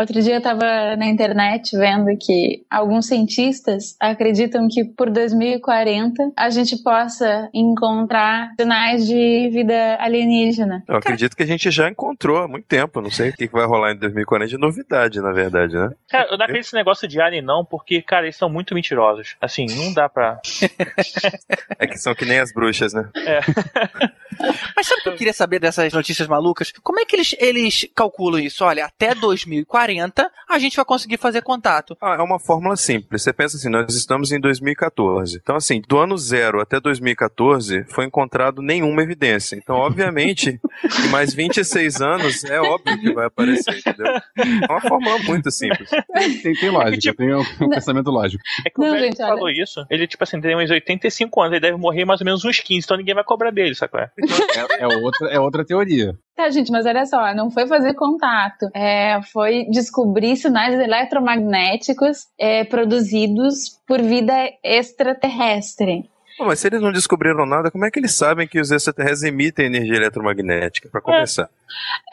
Outro dia eu estava na internet vendo que alguns cientistas acreditam que por 2040 a gente possa encontrar sinais de vida alienígena. Eu acredito que a gente já encontrou há muito tempo. Não sei o que vai rolar em 2040 de novidade, na verdade, né? Cara, eu não acredito nesse negócio de alien, não, porque, cara, eles são muito mentirosos. Assim, não dá pra. é que são que nem as bruxas, né? É. Mas sabe o que eu queria saber dessas notícias malucas? Como é que eles, eles calculam isso? Olha, até 2040 a gente vai conseguir fazer contato. Ah, é uma fórmula simples. Você pensa assim, nós estamos em 2014. Então, assim, do ano zero até 2014 foi encontrado nenhuma evidência. Então, obviamente, em mais 26 anos é óbvio que vai aparecer, entendeu? É uma fórmula muito simples. Tem, tem lógica, tipo, tem um, um pensamento lógico. É que não, o velho gente, falou olha... isso. Ele, tipo assim, tem uns 85 anos, ele deve morrer mais ou menos uns 15, então ninguém vai cobrar dele, sacou? É, é, outra, é outra teoria. Tá, gente, mas olha só, não foi fazer contato, é, foi descobrir sinais eletromagnéticos é, produzidos por vida extraterrestre. Pô, mas se eles não descobriram nada, como é que eles sabem que os extraterrestres emitem energia eletromagnética, para começar?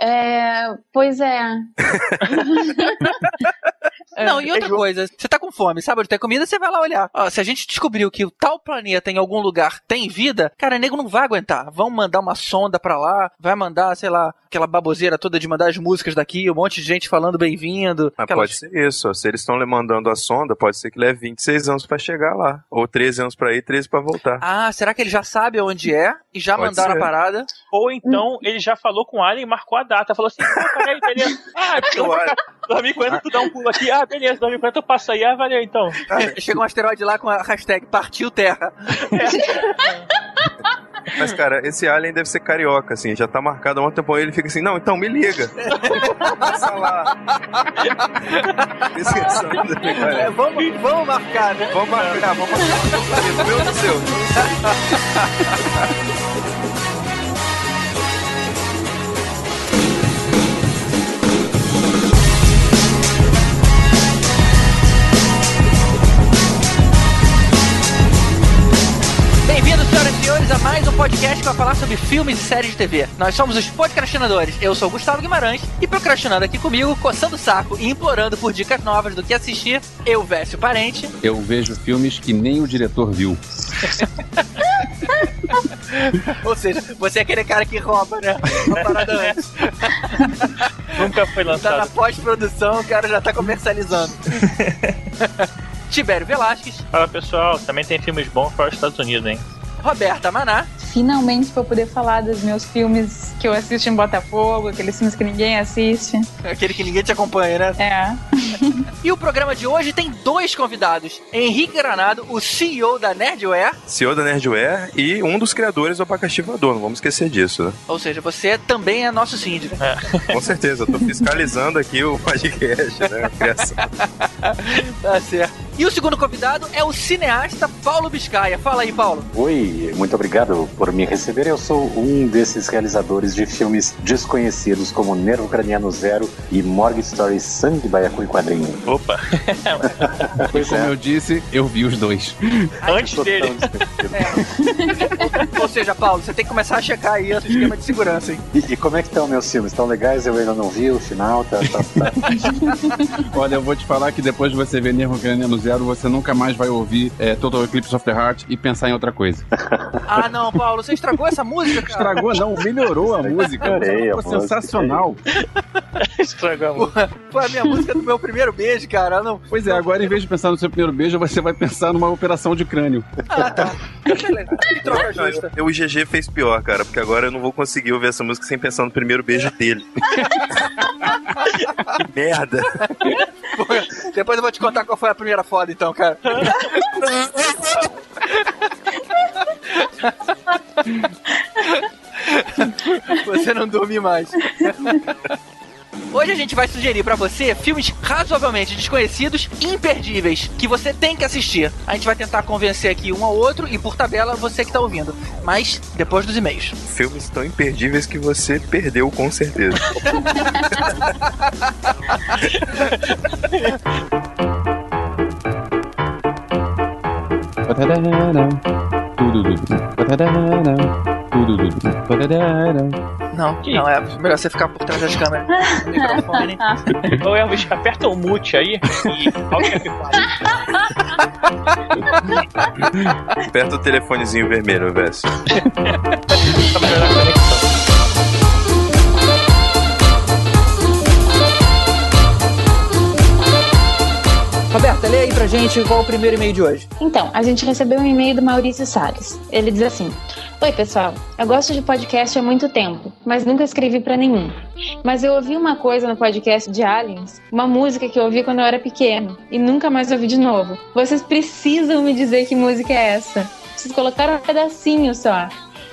É, pois é. Não, e outra coisa, você tá com fome, sabe onde tem comida, você vai lá olhar. Ó, se a gente descobriu que o tal planeta em algum lugar tem vida, cara, nego não vai aguentar. Vão mandar uma sonda pra lá, vai mandar, sei lá, aquela baboseira toda de mandar as músicas daqui, um monte de gente falando bem-vindo. Mas aquelas... pode ser isso, se eles estão mandando a sonda, pode ser que leve 26 anos para chegar lá. Ou 13 anos para ir, 13 para voltar. Ah, será que ele já sabe onde é e já pode mandaram ser. a parada? Ou então ele já falou com o Alien e marcou a data. Falou assim, pô, peraí, beleza. Ah, tu 2040 tu dá um pulo aqui. Ah, beleza, 2040 eu passo aí. Ah, valeu então. Chega um asteroide lá com a hashtag partiu terra. Mas, cara, esse alien deve ser carioca, assim, já tá marcado há um tempo. Ele fica assim, não, então me liga. Passa lá. é, vamos, vamos marcar, né? Vamos marcar, vamos marcar. Meu Deus do céu. senhores, a mais um podcast que vai falar sobre filmes e séries de TV. Nós somos os podcastinadores. Eu sou o Gustavo Guimarães e procrastinando aqui comigo, coçando o saco e implorando por dicas novas do que assistir, eu, Vécio Parente. Eu vejo filmes que nem o diretor viu. Ou seja, você é aquele cara que rouba, né? Uma parada antes. Nunca foi lançado. Tá na pós-produção, o cara já tá comercializando. Tibério Velasquez. Fala pessoal, também tem filmes bons para os Estados Unidos, hein? Roberta Maná. Finalmente vou poder falar dos meus filmes que eu assisto em Botafogo, aqueles filmes que ninguém assiste. Aquele que ninguém te acompanha, né? É. e o programa de hoje tem dois convidados: Henrique Granado, o CEO da Nerdware. CEO da Nerdware e um dos criadores do Abacaxi Voador, não vamos esquecer disso, né? Ou seja, você também é nosso síndico. É. Com certeza, eu tô fiscalizando aqui o podcast, né? Tá certo. E o segundo convidado é o cineasta Paulo Biscaia. Fala aí, Paulo. Oi, muito obrigado por me receber. Eu sou um desses realizadores de filmes desconhecidos como Nervo Craniano Zero e Morgue Story Sangue, Baiacu e Quadrinho. Opa! Foi como é. eu disse, eu vi os dois. Antes dele. É. Ou seja, Paulo, você tem que começar a checar aí o esquema de segurança, hein? E, e, como é que estão meus filmes? Estão legais? Eu ainda não vi o final, tá, tá, tá. Olha, eu vou te falar que depois de você ver Nervo Craniano Zero, zero, você nunca mais vai ouvir é, Total Eclipse of the Heart e pensar em outra coisa. Ah, não, Paulo, você estragou essa música, cara. Estragou, não, melhorou a música. Adorei, Foi sensacional. Estragou a música. Foi a minha música do meu primeiro beijo, cara. Não, pois é, agora em vez de pensar no seu primeiro beijo, você vai pensar numa operação de crânio. Ah, tá. troca justa. O GG fez pior, cara, porque agora eu não vou conseguir ouvir essa música sem pensar no primeiro beijo dele. que merda. Depois eu vou te contar qual foi a primeira foda, então, cara. Você não dorme mais. Hoje a gente vai sugerir para você filmes razoavelmente desconhecidos e imperdíveis que você tem que assistir. A gente vai tentar convencer aqui um ao outro e por tabela você que tá ouvindo. Mas depois dos e-mails. Filmes tão imperdíveis que você perdeu com certeza. Não, não, é melhor você ficar por trás das câmeras. O microfone. Ô Elvis, aperta o mute aí e alguém que fala. Aperta o telefonezinho vermelho, Vess. Pra melhorar a conexão. Roberta, lê aí pra gente qual é o primeiro e-mail de hoje. Então, a gente recebeu um e-mail do Maurício Salles. Ele diz assim: Oi, pessoal. Eu gosto de podcast há muito tempo, mas nunca escrevi pra nenhum. Mas eu ouvi uma coisa no podcast de Aliens, uma música que eu ouvi quando eu era pequeno e nunca mais ouvi de novo. Vocês precisam me dizer que música é essa. Vocês colocaram um pedacinho só.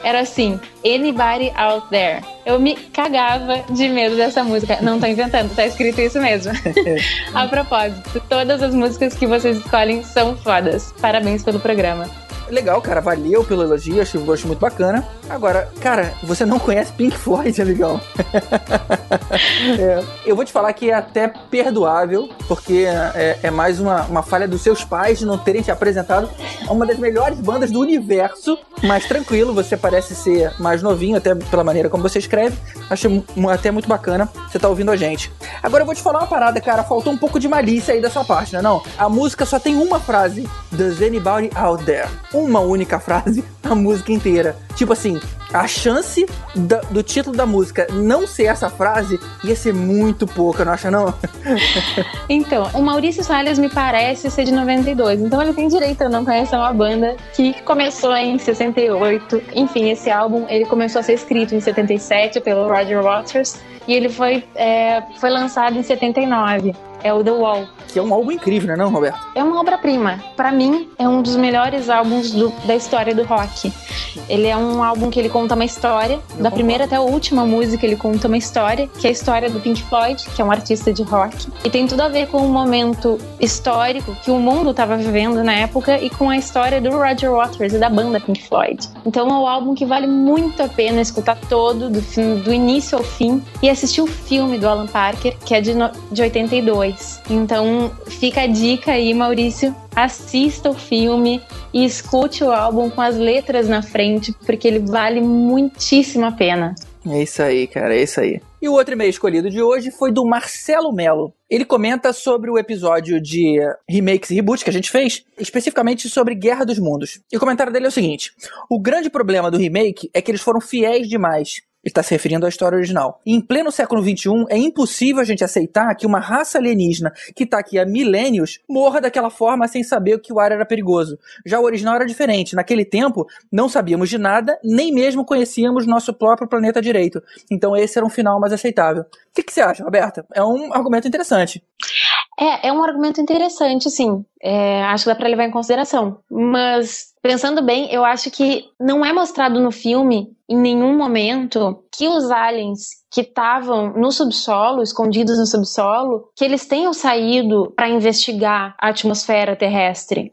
Era assim, Anybody Out There. Eu me cagava de medo dessa música. Não tô inventando, tá escrito isso mesmo. A propósito, todas as músicas que vocês escolhem são fodas. Parabéns pelo programa. Legal, cara, valeu pelo elogio, achei um gosto muito bacana. Agora, cara, você não conhece Pink Floyd, amigão? É, eu vou te falar que é até perdoável, porque é, é mais uma, uma falha dos seus pais de não terem te apresentado a uma das melhores bandas do universo. Mas tranquilo, você parece ser mais novinho, até pela maneira como você escreve. Achei até muito bacana você tá ouvindo a gente. Agora eu vou te falar uma parada, cara. Faltou um pouco de malícia aí da sua parte, né? Não? A música só tem uma frase: Does anybody out there? Uma única frase, a música inteira. Tipo assim, a chance do título da música não ser essa frase ia ser muito pouca, não acha não? Então, o Maurício Salles me parece ser de 92, então ele tem direito a não conhecer uma banda que começou em 68. Enfim, esse álbum ele começou a ser escrito em 77 pelo Roger Waters e ele foi, é, foi lançado em 79. É o The Wall. Que é um álbum incrível, né não, Roberto? É uma obra-prima. Pra mim, é um dos melhores álbuns do- da história do rock. Ele é um álbum que ele conta uma história, da primeira até a última música ele conta uma história, que é a história do Pink Floyd, que é um artista de rock, e tem tudo a ver com o momento histórico que o mundo estava vivendo na época e com a história do Roger Waters e da banda Pink Floyd. Então é um álbum que vale muito a pena escutar todo, do, fim- do início ao fim, e assistir o filme do Alan Parker, que é de, no- de 82. Então fica a dica aí, Maurício, assista o filme e escute o álbum com as letras na frente, porque ele vale muitíssimo a pena. É isso aí, cara, é isso aí. E o outro e-mail escolhido de hoje foi do Marcelo Melo. Ele comenta sobre o episódio de remakes e reboots que a gente fez, especificamente sobre Guerra dos Mundos. E o comentário dele é o seguinte: O grande problema do remake é que eles foram fiéis demais. Está se referindo à história original. Em pleno século XXI, é impossível a gente aceitar que uma raça alienígena que está aqui há milênios morra daquela forma sem saber que o ar era perigoso. Já o original era diferente. Naquele tempo, não sabíamos de nada, nem mesmo conhecíamos nosso próprio planeta direito. Então esse era um final mais aceitável. O que, que você acha, Roberta? É um argumento interessante. É, é um argumento interessante, sim. É, acho que dá pra levar em consideração. Mas, pensando bem, eu acho que não é mostrado no filme, em nenhum momento, que os aliens que estavam no subsolo, escondidos no subsolo, que eles tenham saído para investigar a atmosfera terrestre.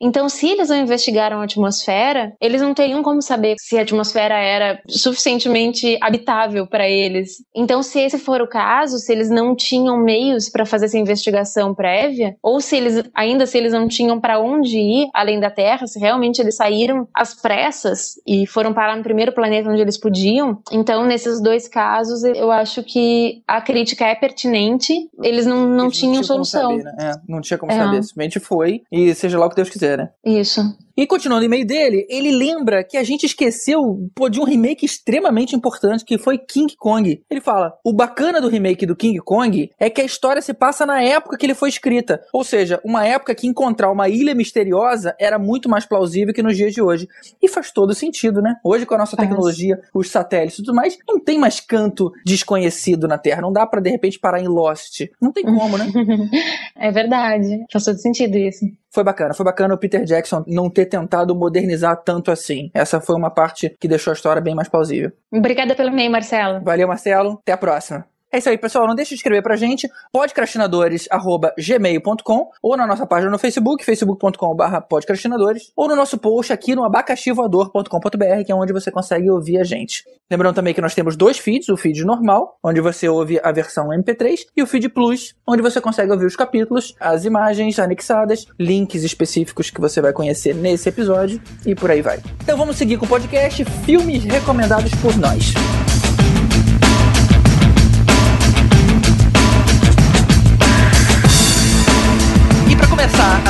Então, se eles não investigaram a atmosfera, eles não teriam como saber se a atmosfera era suficientemente habitável para eles. Então, se esse for o caso, se eles não tinham meios para fazer essa investigação prévia, ou se eles ainda se eles não tinham para onde ir além da Terra, se realmente eles saíram às pressas e foram parar no primeiro planeta onde eles podiam, então nesses dois casos eu acho que a crítica é pertinente. Eles não, não Eles tinham como solução. saber, né? É, não tinha como É. saber. Simplesmente foi e seja lá o que Deus quiser, né? Isso. E continuando o e-mail dele, ele lembra que a gente esqueceu pô, de um remake extremamente importante que foi King Kong. Ele fala: o bacana do remake do King Kong é que a história se passa na época que ele foi escrita. Ou seja, uma época que encontrar uma ilha misteriosa era muito mais plausível que nos dias de hoje. E faz todo sentido, né? Hoje, com a nossa tecnologia, os satélites e tudo mais, não tem mais canto desconhecido na Terra. Não dá pra de repente parar em Lost. Não tem como, né? é verdade. Faz todo sentido isso. Foi bacana, foi bacana o Peter Jackson não ter tentado modernizar tanto assim. Essa foi uma parte que deixou a história bem mais plausível. Obrigada pelo e-mail, Marcelo. Valeu, Marcelo. Até a próxima. É isso aí, pessoal. Não deixe de escrever pra gente, podcastinadores.gmail.com ou na nossa página no Facebook, facebook.com.br podcastinadores, ou no nosso post aqui no abacaxivoador.com.br, que é onde você consegue ouvir a gente. Lembrando também que nós temos dois feeds, o feed normal, onde você ouve a versão MP3, e o feed Plus, onde você consegue ouvir os capítulos, as imagens anexadas, links específicos que você vai conhecer nesse episódio e por aí vai. Então vamos seguir com o podcast Filmes Recomendados por Nós.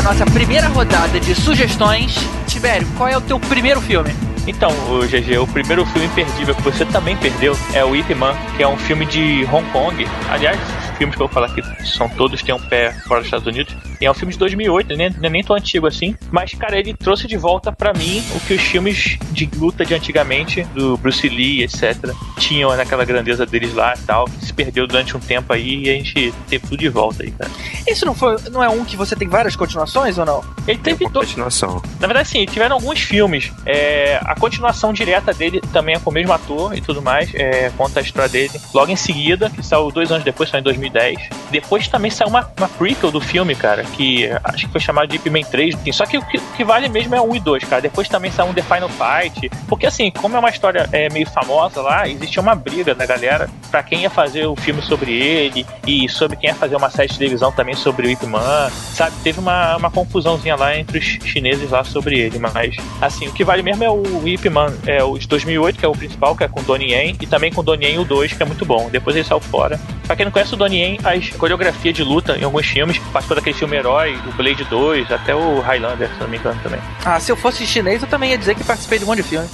Nossa primeira rodada de sugestões. Tibério, qual é o teu primeiro filme? Então, o GG, o primeiro filme imperdível que você também perdeu é o Ip Man, que é um filme de Hong Kong. Aliás, filmes que eu vou falar aqui são todos têm um pé fora dos Estados Unidos. E é um filme de 2008, nem, nem, nem tão antigo assim. Mas, cara, ele trouxe de volta pra mim o que os filmes de luta de antigamente, do Bruce Lee, etc., tinham naquela grandeza deles lá e tal. Que se perdeu durante um tempo aí e a gente teve tudo de volta aí, cara. Isso não, foi, não é um que você tem várias continuações ou não? Ele teve Uma dois. continuação. Na verdade, sim, tiveram alguns filmes. É, a continuação direta dele também é com o mesmo ator e tudo mais. É, conta a história dele. Logo em seguida, que saiu dois anos depois, saiu em 2010. Depois também saiu uma, uma prequel do filme, cara, que acho que foi chamado de Ip Man 3. Assim, Só que o que, que vale mesmo é o 1 e 2, cara. Depois também saiu um The Final Fight. Porque assim, como é uma história é, meio famosa lá, existia uma briga da galera pra quem ia fazer o filme sobre ele e sobre quem ia fazer uma série de televisão também sobre o Ip Man. Sabe, teve uma, uma confusãozinha lá entre os chineses lá sobre ele. Mas, assim, o que vale mesmo é o Ip Man, é o de 2008, que é o principal, que é com Donnie Yen, e também com Donnie Yen o 2, que é muito bom. Depois ele saiu fora. Pra quem não conhece o Donnie Yen, as coreografia de luta em alguns filmes, participou daquele filme Herói, o Blade 2, até o Highlander, se não me engano também. Ah, se eu fosse chinês, eu também ia dizer que participei de um monte de filme.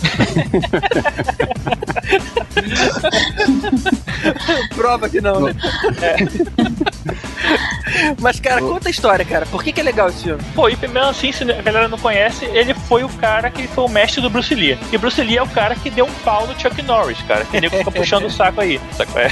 Prova que não, né? Mas, cara, conta a história, cara. Por que, que é legal esse filme? Pô, Ip Man, assim, se a galera não conhece, ele foi o cara que foi o mestre do Bruce Lee. E Bruce Lee é o cara que deu um pau no Chuck Norris, cara. Que nego fica puxando o saco aí. Saco? É.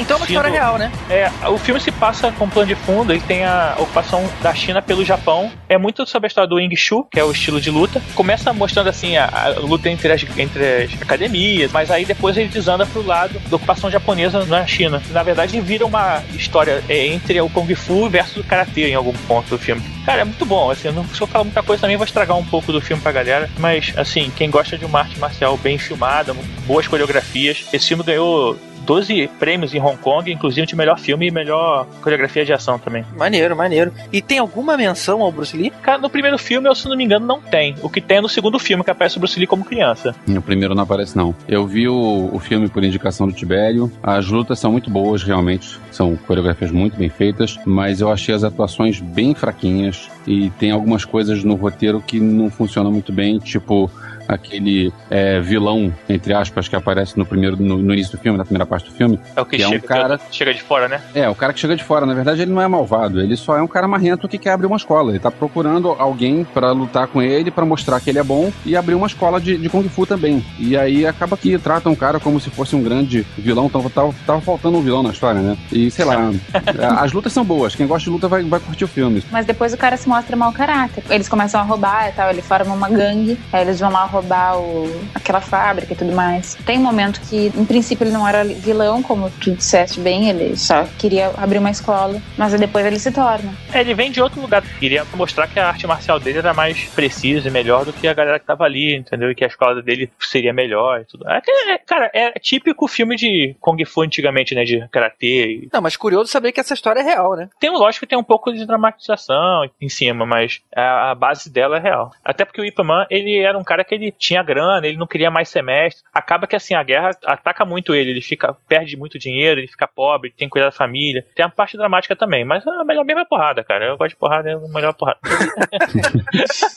Então é uma história real, né? É, o filme se passa com plano de fundo, ele tem a ocupação da China pelo Japão. É muito sobre a história do Wing Chun, que é o estilo de luta. Começa mostrando assim a, a luta entre as, entre as academias, mas aí depois ele desanda pro lado da ocupação japonesa na China. Na verdade, vira uma história é, entre o Kung Fu versus o Karatê em algum ponto do filme. Cara, é muito bom, assim, não, se eu falar muita coisa também vou estragar um pouco do filme pra galera, mas assim, quem gosta de uma arte marcial bem filmada, boas coreografias, esse filme ganhou 12 prêmios em Hong Kong, inclusive de melhor filme e melhor coreografia de ação também. Maneiro, maneiro. E tem alguma menção ao Bruce Lee? Cara, no primeiro filme, eu, se não me engano, não tem. O que tem é no segundo filme, que aparece o Bruce Lee como criança. No primeiro não aparece, não. Eu vi o, o filme por indicação do Tibério. As lutas são muito boas, realmente. São coreografias muito bem feitas, mas eu achei as atuações bem fraquinhas e tem algumas coisas no roteiro que não funcionam muito bem, tipo aquele é, vilão, entre aspas, que aparece no primeiro no, no início do filme, na primeira parte do filme. É o que, Que é um chega, cara- que chega de fora, né? É, o cara que chega de fora, na verdade, ele não é malvado, ele só é um cara marrento que quer abrir uma escola. Ele tá procurando alguém pra lutar com ele, pra mostrar que ele é bom e abrir uma escola de, de Kung Fu também. E aí acaba que trata um cara como se fosse um grande vilão, tava, tava, tava faltando um vilão na história, né? E sei lá, as lutas são boas, quem gosta de luta vai, vai curtir o filme. Mas depois o cara se mostra mau caráter. Eles começam a roubar e tal, ele forma uma gangue, aí eles vão lá roubar o, aquela fábrica e tudo mais. Tem um momento que, em princípio, ele não era vilão, como tu disseste bem, ele só queria abrir uma escola, mas aí depois ele se torna. É, ele vem de outro lugar. Queria mostrar que a arte marcial dele era mais precisa e melhor do que a galera que tava ali, entendeu? E que a escola dele seria melhor e tudo. É, é, cara, é típico filme de Kung Fu antigamente, né? De karatê. Não, mas curioso saber que essa história é real, né? Tem, lógico que tem um pouco de dramatização em cima, mas a, a base dela é real. Até porque o Ip Man, ele era um cara que ele tinha grana, ele não queria mais semestre. Acaba que assim, a guerra ataca muito ele, ele fica perde muito dinheiro, ele fica pobre, tem que cuidar da família. Tem a parte dramática também, mas a melhor mesmo é porrada, cara. Eu gosto de porrada, é a melhor porrada.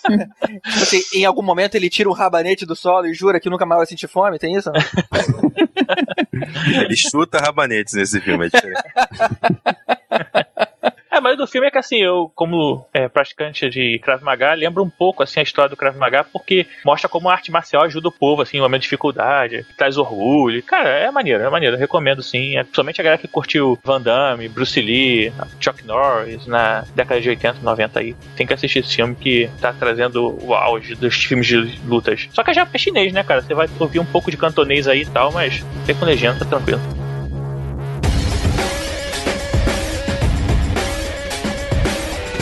Tipo assim, em algum momento ele tira um rabanete do solo e jura que nunca mais vai sentir fome, tem isso? Ele chuta rabanetes nesse filme, é diferente. Mas do filme é que assim, eu, como é, praticante de Krav Maga, lembro um pouco assim a história do Krav Maga, porque mostra como a arte marcial ajuda o povo, assim, no momento de dificuldade, traz orgulho. Cara, é maneiro, é maneiro, eu recomendo sim. É, principalmente a galera que curtiu Van Damme, Bruce Lee, Chuck Norris na década de 80, 90 aí. Tem que assistir esse filme que tá trazendo o auge dos filmes de lutas. Só que já é chinês, né, cara? Você vai ouvir um pouco de cantonês aí e tal, mas tem com legenda, tá tranquilo.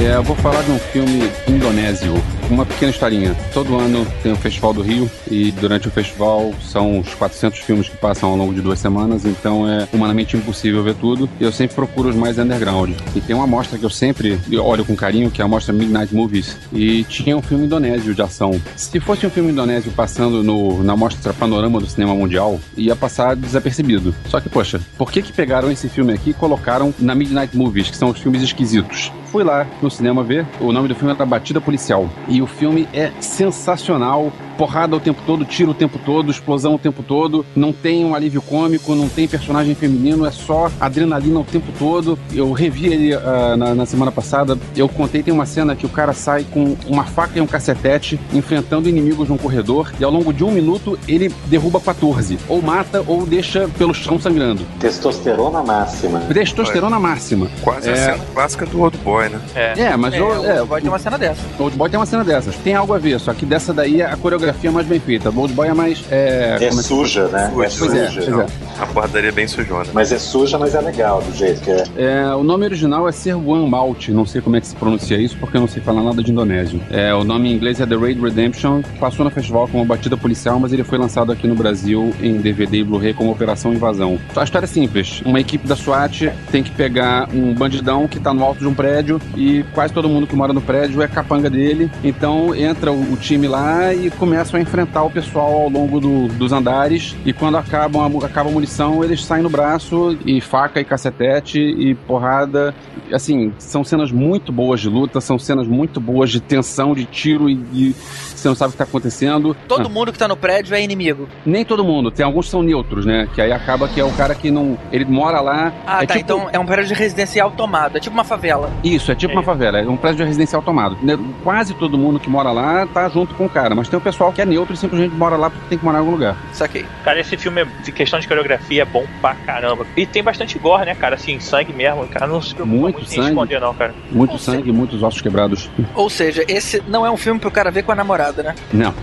É, eu vou falar de um filme indonésio, uma pequena historinha. Todo ano tem o Festival do Rio e durante o festival são uns 400 filmes que passam ao longo de duas semanas, então é humanamente impossível ver tudo. E eu sempre procuro os mais underground. E tem uma amostra que eu sempre olho com carinho, que é a amostra Midnight Movies, e tinha um filme indonésio de ação. Se fosse um filme indonésio passando no, na mostra Panorama do Cinema Mundial, ia passar desapercebido. Só que, poxa, por que que pegaram esse filme aqui e colocaram na Midnight Movies, que são os filmes esquisitos? Fui lá no cinema ver. O nome do filme é Batida Policial. E o filme é sensacional porrada o tempo todo, tiro o tempo todo, explosão o tempo todo, não tem um alívio cômico, não tem personagem feminino, é só adrenalina o tempo todo. Eu revi ele uh, na, na, semana passada, eu contei, tem uma cena que o cara sai com uma faca e um cacetete enfrentando inimigos num corredor e ao longo de um minuto ele derruba 14, ou mata ou deixa pelo chão sangrando. Testosterona máxima. Testosterona máxima. Quase é... a cena clássica do Old Boy, né? É, é mas é, o, é, o Old Boy tem uma cena dessa. O Old Boy tem uma cena dessas. Tem algo a ver, só que dessa daí a coreografia fotografia mais bem feita. Old Boy é mais. É, é, é suja, né? Suja, é suja. É, é. A porradaria é bem sujona. Mas é suja, mas é legal do jeito que é. é o nome original é Serguan Malt, não sei como é que se pronuncia isso, porque eu não sei falar nada de indonésio. É, o nome em inglês é The Raid Redemption, passou no festival como batida policial, mas ele foi lançado aqui no Brasil em DVD e Blu-ray como Operação Invasão. A história é simples. Uma equipe da SWAT tem que pegar um bandidão que tá no alto de um prédio e quase todo mundo que mora no prédio é capanga dele. Então entra o, time lá e começa começam a enfrentar o pessoal ao longo do, dos andares e quando acabam a, acaba a munição, eles saem no braço e faca e cacetete e porrada. Assim, são cenas muito boas de luta, são cenas muito boas de tensão, de tiro e de você não sabe o que está acontecendo. Todo ah. mundo que está no prédio é inimigo. Nem todo mundo, tem alguns que são neutros, né? Que aí acaba que é o cara que não. Ele mora lá. Ah, é tá. Tipo... Então é um prédio de residencial tomado. É tipo uma favela. Isso, é tipo é. uma favela. É um prédio de residencial tomado. Né, quase todo mundo que mora lá tá junto com o cara. Mas tem o pessoal que é neutro e simplesmente mora lá porque tem que morar em algum lugar. Saquei. Cara, esse filme, de questão de coreografia, é bom pra caramba. E tem bastante gore, né, cara? Assim, sangue mesmo. Cara, não se preocupa muito, muito sangue, esconder, não, cara. Muito Ou sangue e muitos ossos quebrados. Ou seja, esse não é um filme pro cara ver com a namorada, né? Não.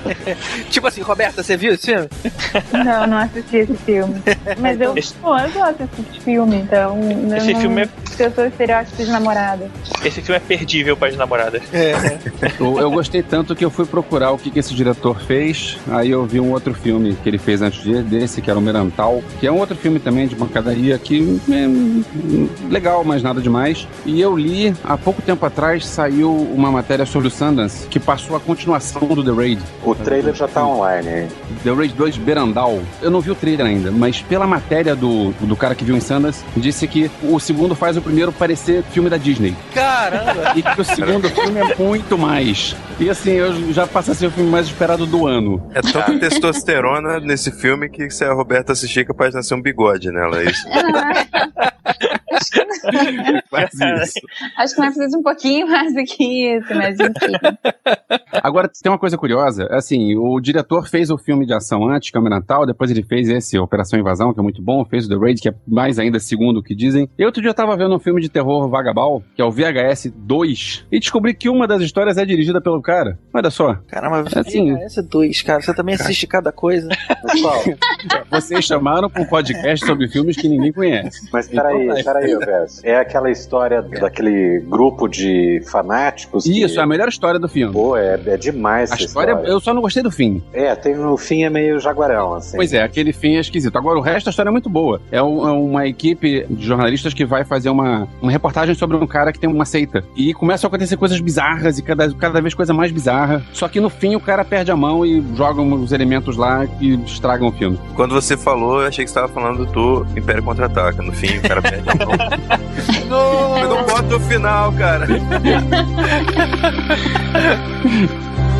tipo assim, Roberta, você viu esse filme? Não, não assisti esse filme. Mas eu, esse... pô, eu gosto desse filme, então. Esse não, filme é. Eu sou estereótipo de namorada. Esse filme é perdível para as namoradas. É. eu, eu, gostei tanto que eu fui procurar o que, que esse diretor fez. Aí eu vi um outro filme que ele fez antes desse, que era o Merantal, que é um outro filme também de bancadaria que é legal, mas nada demais. E eu li, há pouco tempo atrás, saiu uma matéria sobre o Sundance, que passou a continuação do The Raid. O trailer já tá online, hein? The Raid 2 Berandal. Eu não vi o trailer ainda, mas pela matéria do, do cara que viu em Sundance, disse que o segundo faz o primeiro parecer filme da Disney. Caramba! E que o segundo filme é muito mais. E assim, eu já passei a ser o filme mais esperado do ano. É tanta testosterona nesse filme que se a Roberta assistir, capaz de nascer um bigode nela, é isso? Faz isso. Acho que vai precisar um pouquinho mais do que isso, mas enfim. Agora, tem uma coisa curiosa, assim, o diretor fez o filme de ação antes, Câmera Natal, depois ele fez esse, Operação Invasão, que é muito bom, fez o The Raid, que é mais ainda segundo o que dizem. E outro dia eu tava vendo um filme de terror Vagabal, que é o VHS 2, e descobri que uma das histórias é dirigida pelo cara. Olha só. Caramba, assim, VHS 2, cara, você também assiste cada coisa. Pessoal, vocês chamaram para um podcast sobre filmes que ninguém conhece. Mas peraí, então, peraí, É aquela história daquele grupo de fanáticos. Isso, que... é a melhor história do filme. Pô, é, é demais a história, história. Eu só não gostei do fim. É, tem no fim é meio jaguarão, assim. Pois é, aquele fim é esquisito. Agora, o resto da história é muito boa. É, um, é uma equipe de jornalistas que vai fazer uma, uma reportagem sobre um cara que tem uma seita. E começam a acontecer coisas bizarras e cada, cada vez coisa mais bizarra. Só que no fim o cara perde a mão e joga os elementos lá que estragam o filme. Quando você falou, eu achei que você estava falando do Império Contra-Ataca. No fim, o cara perde a mão. não, não bota o final, cara.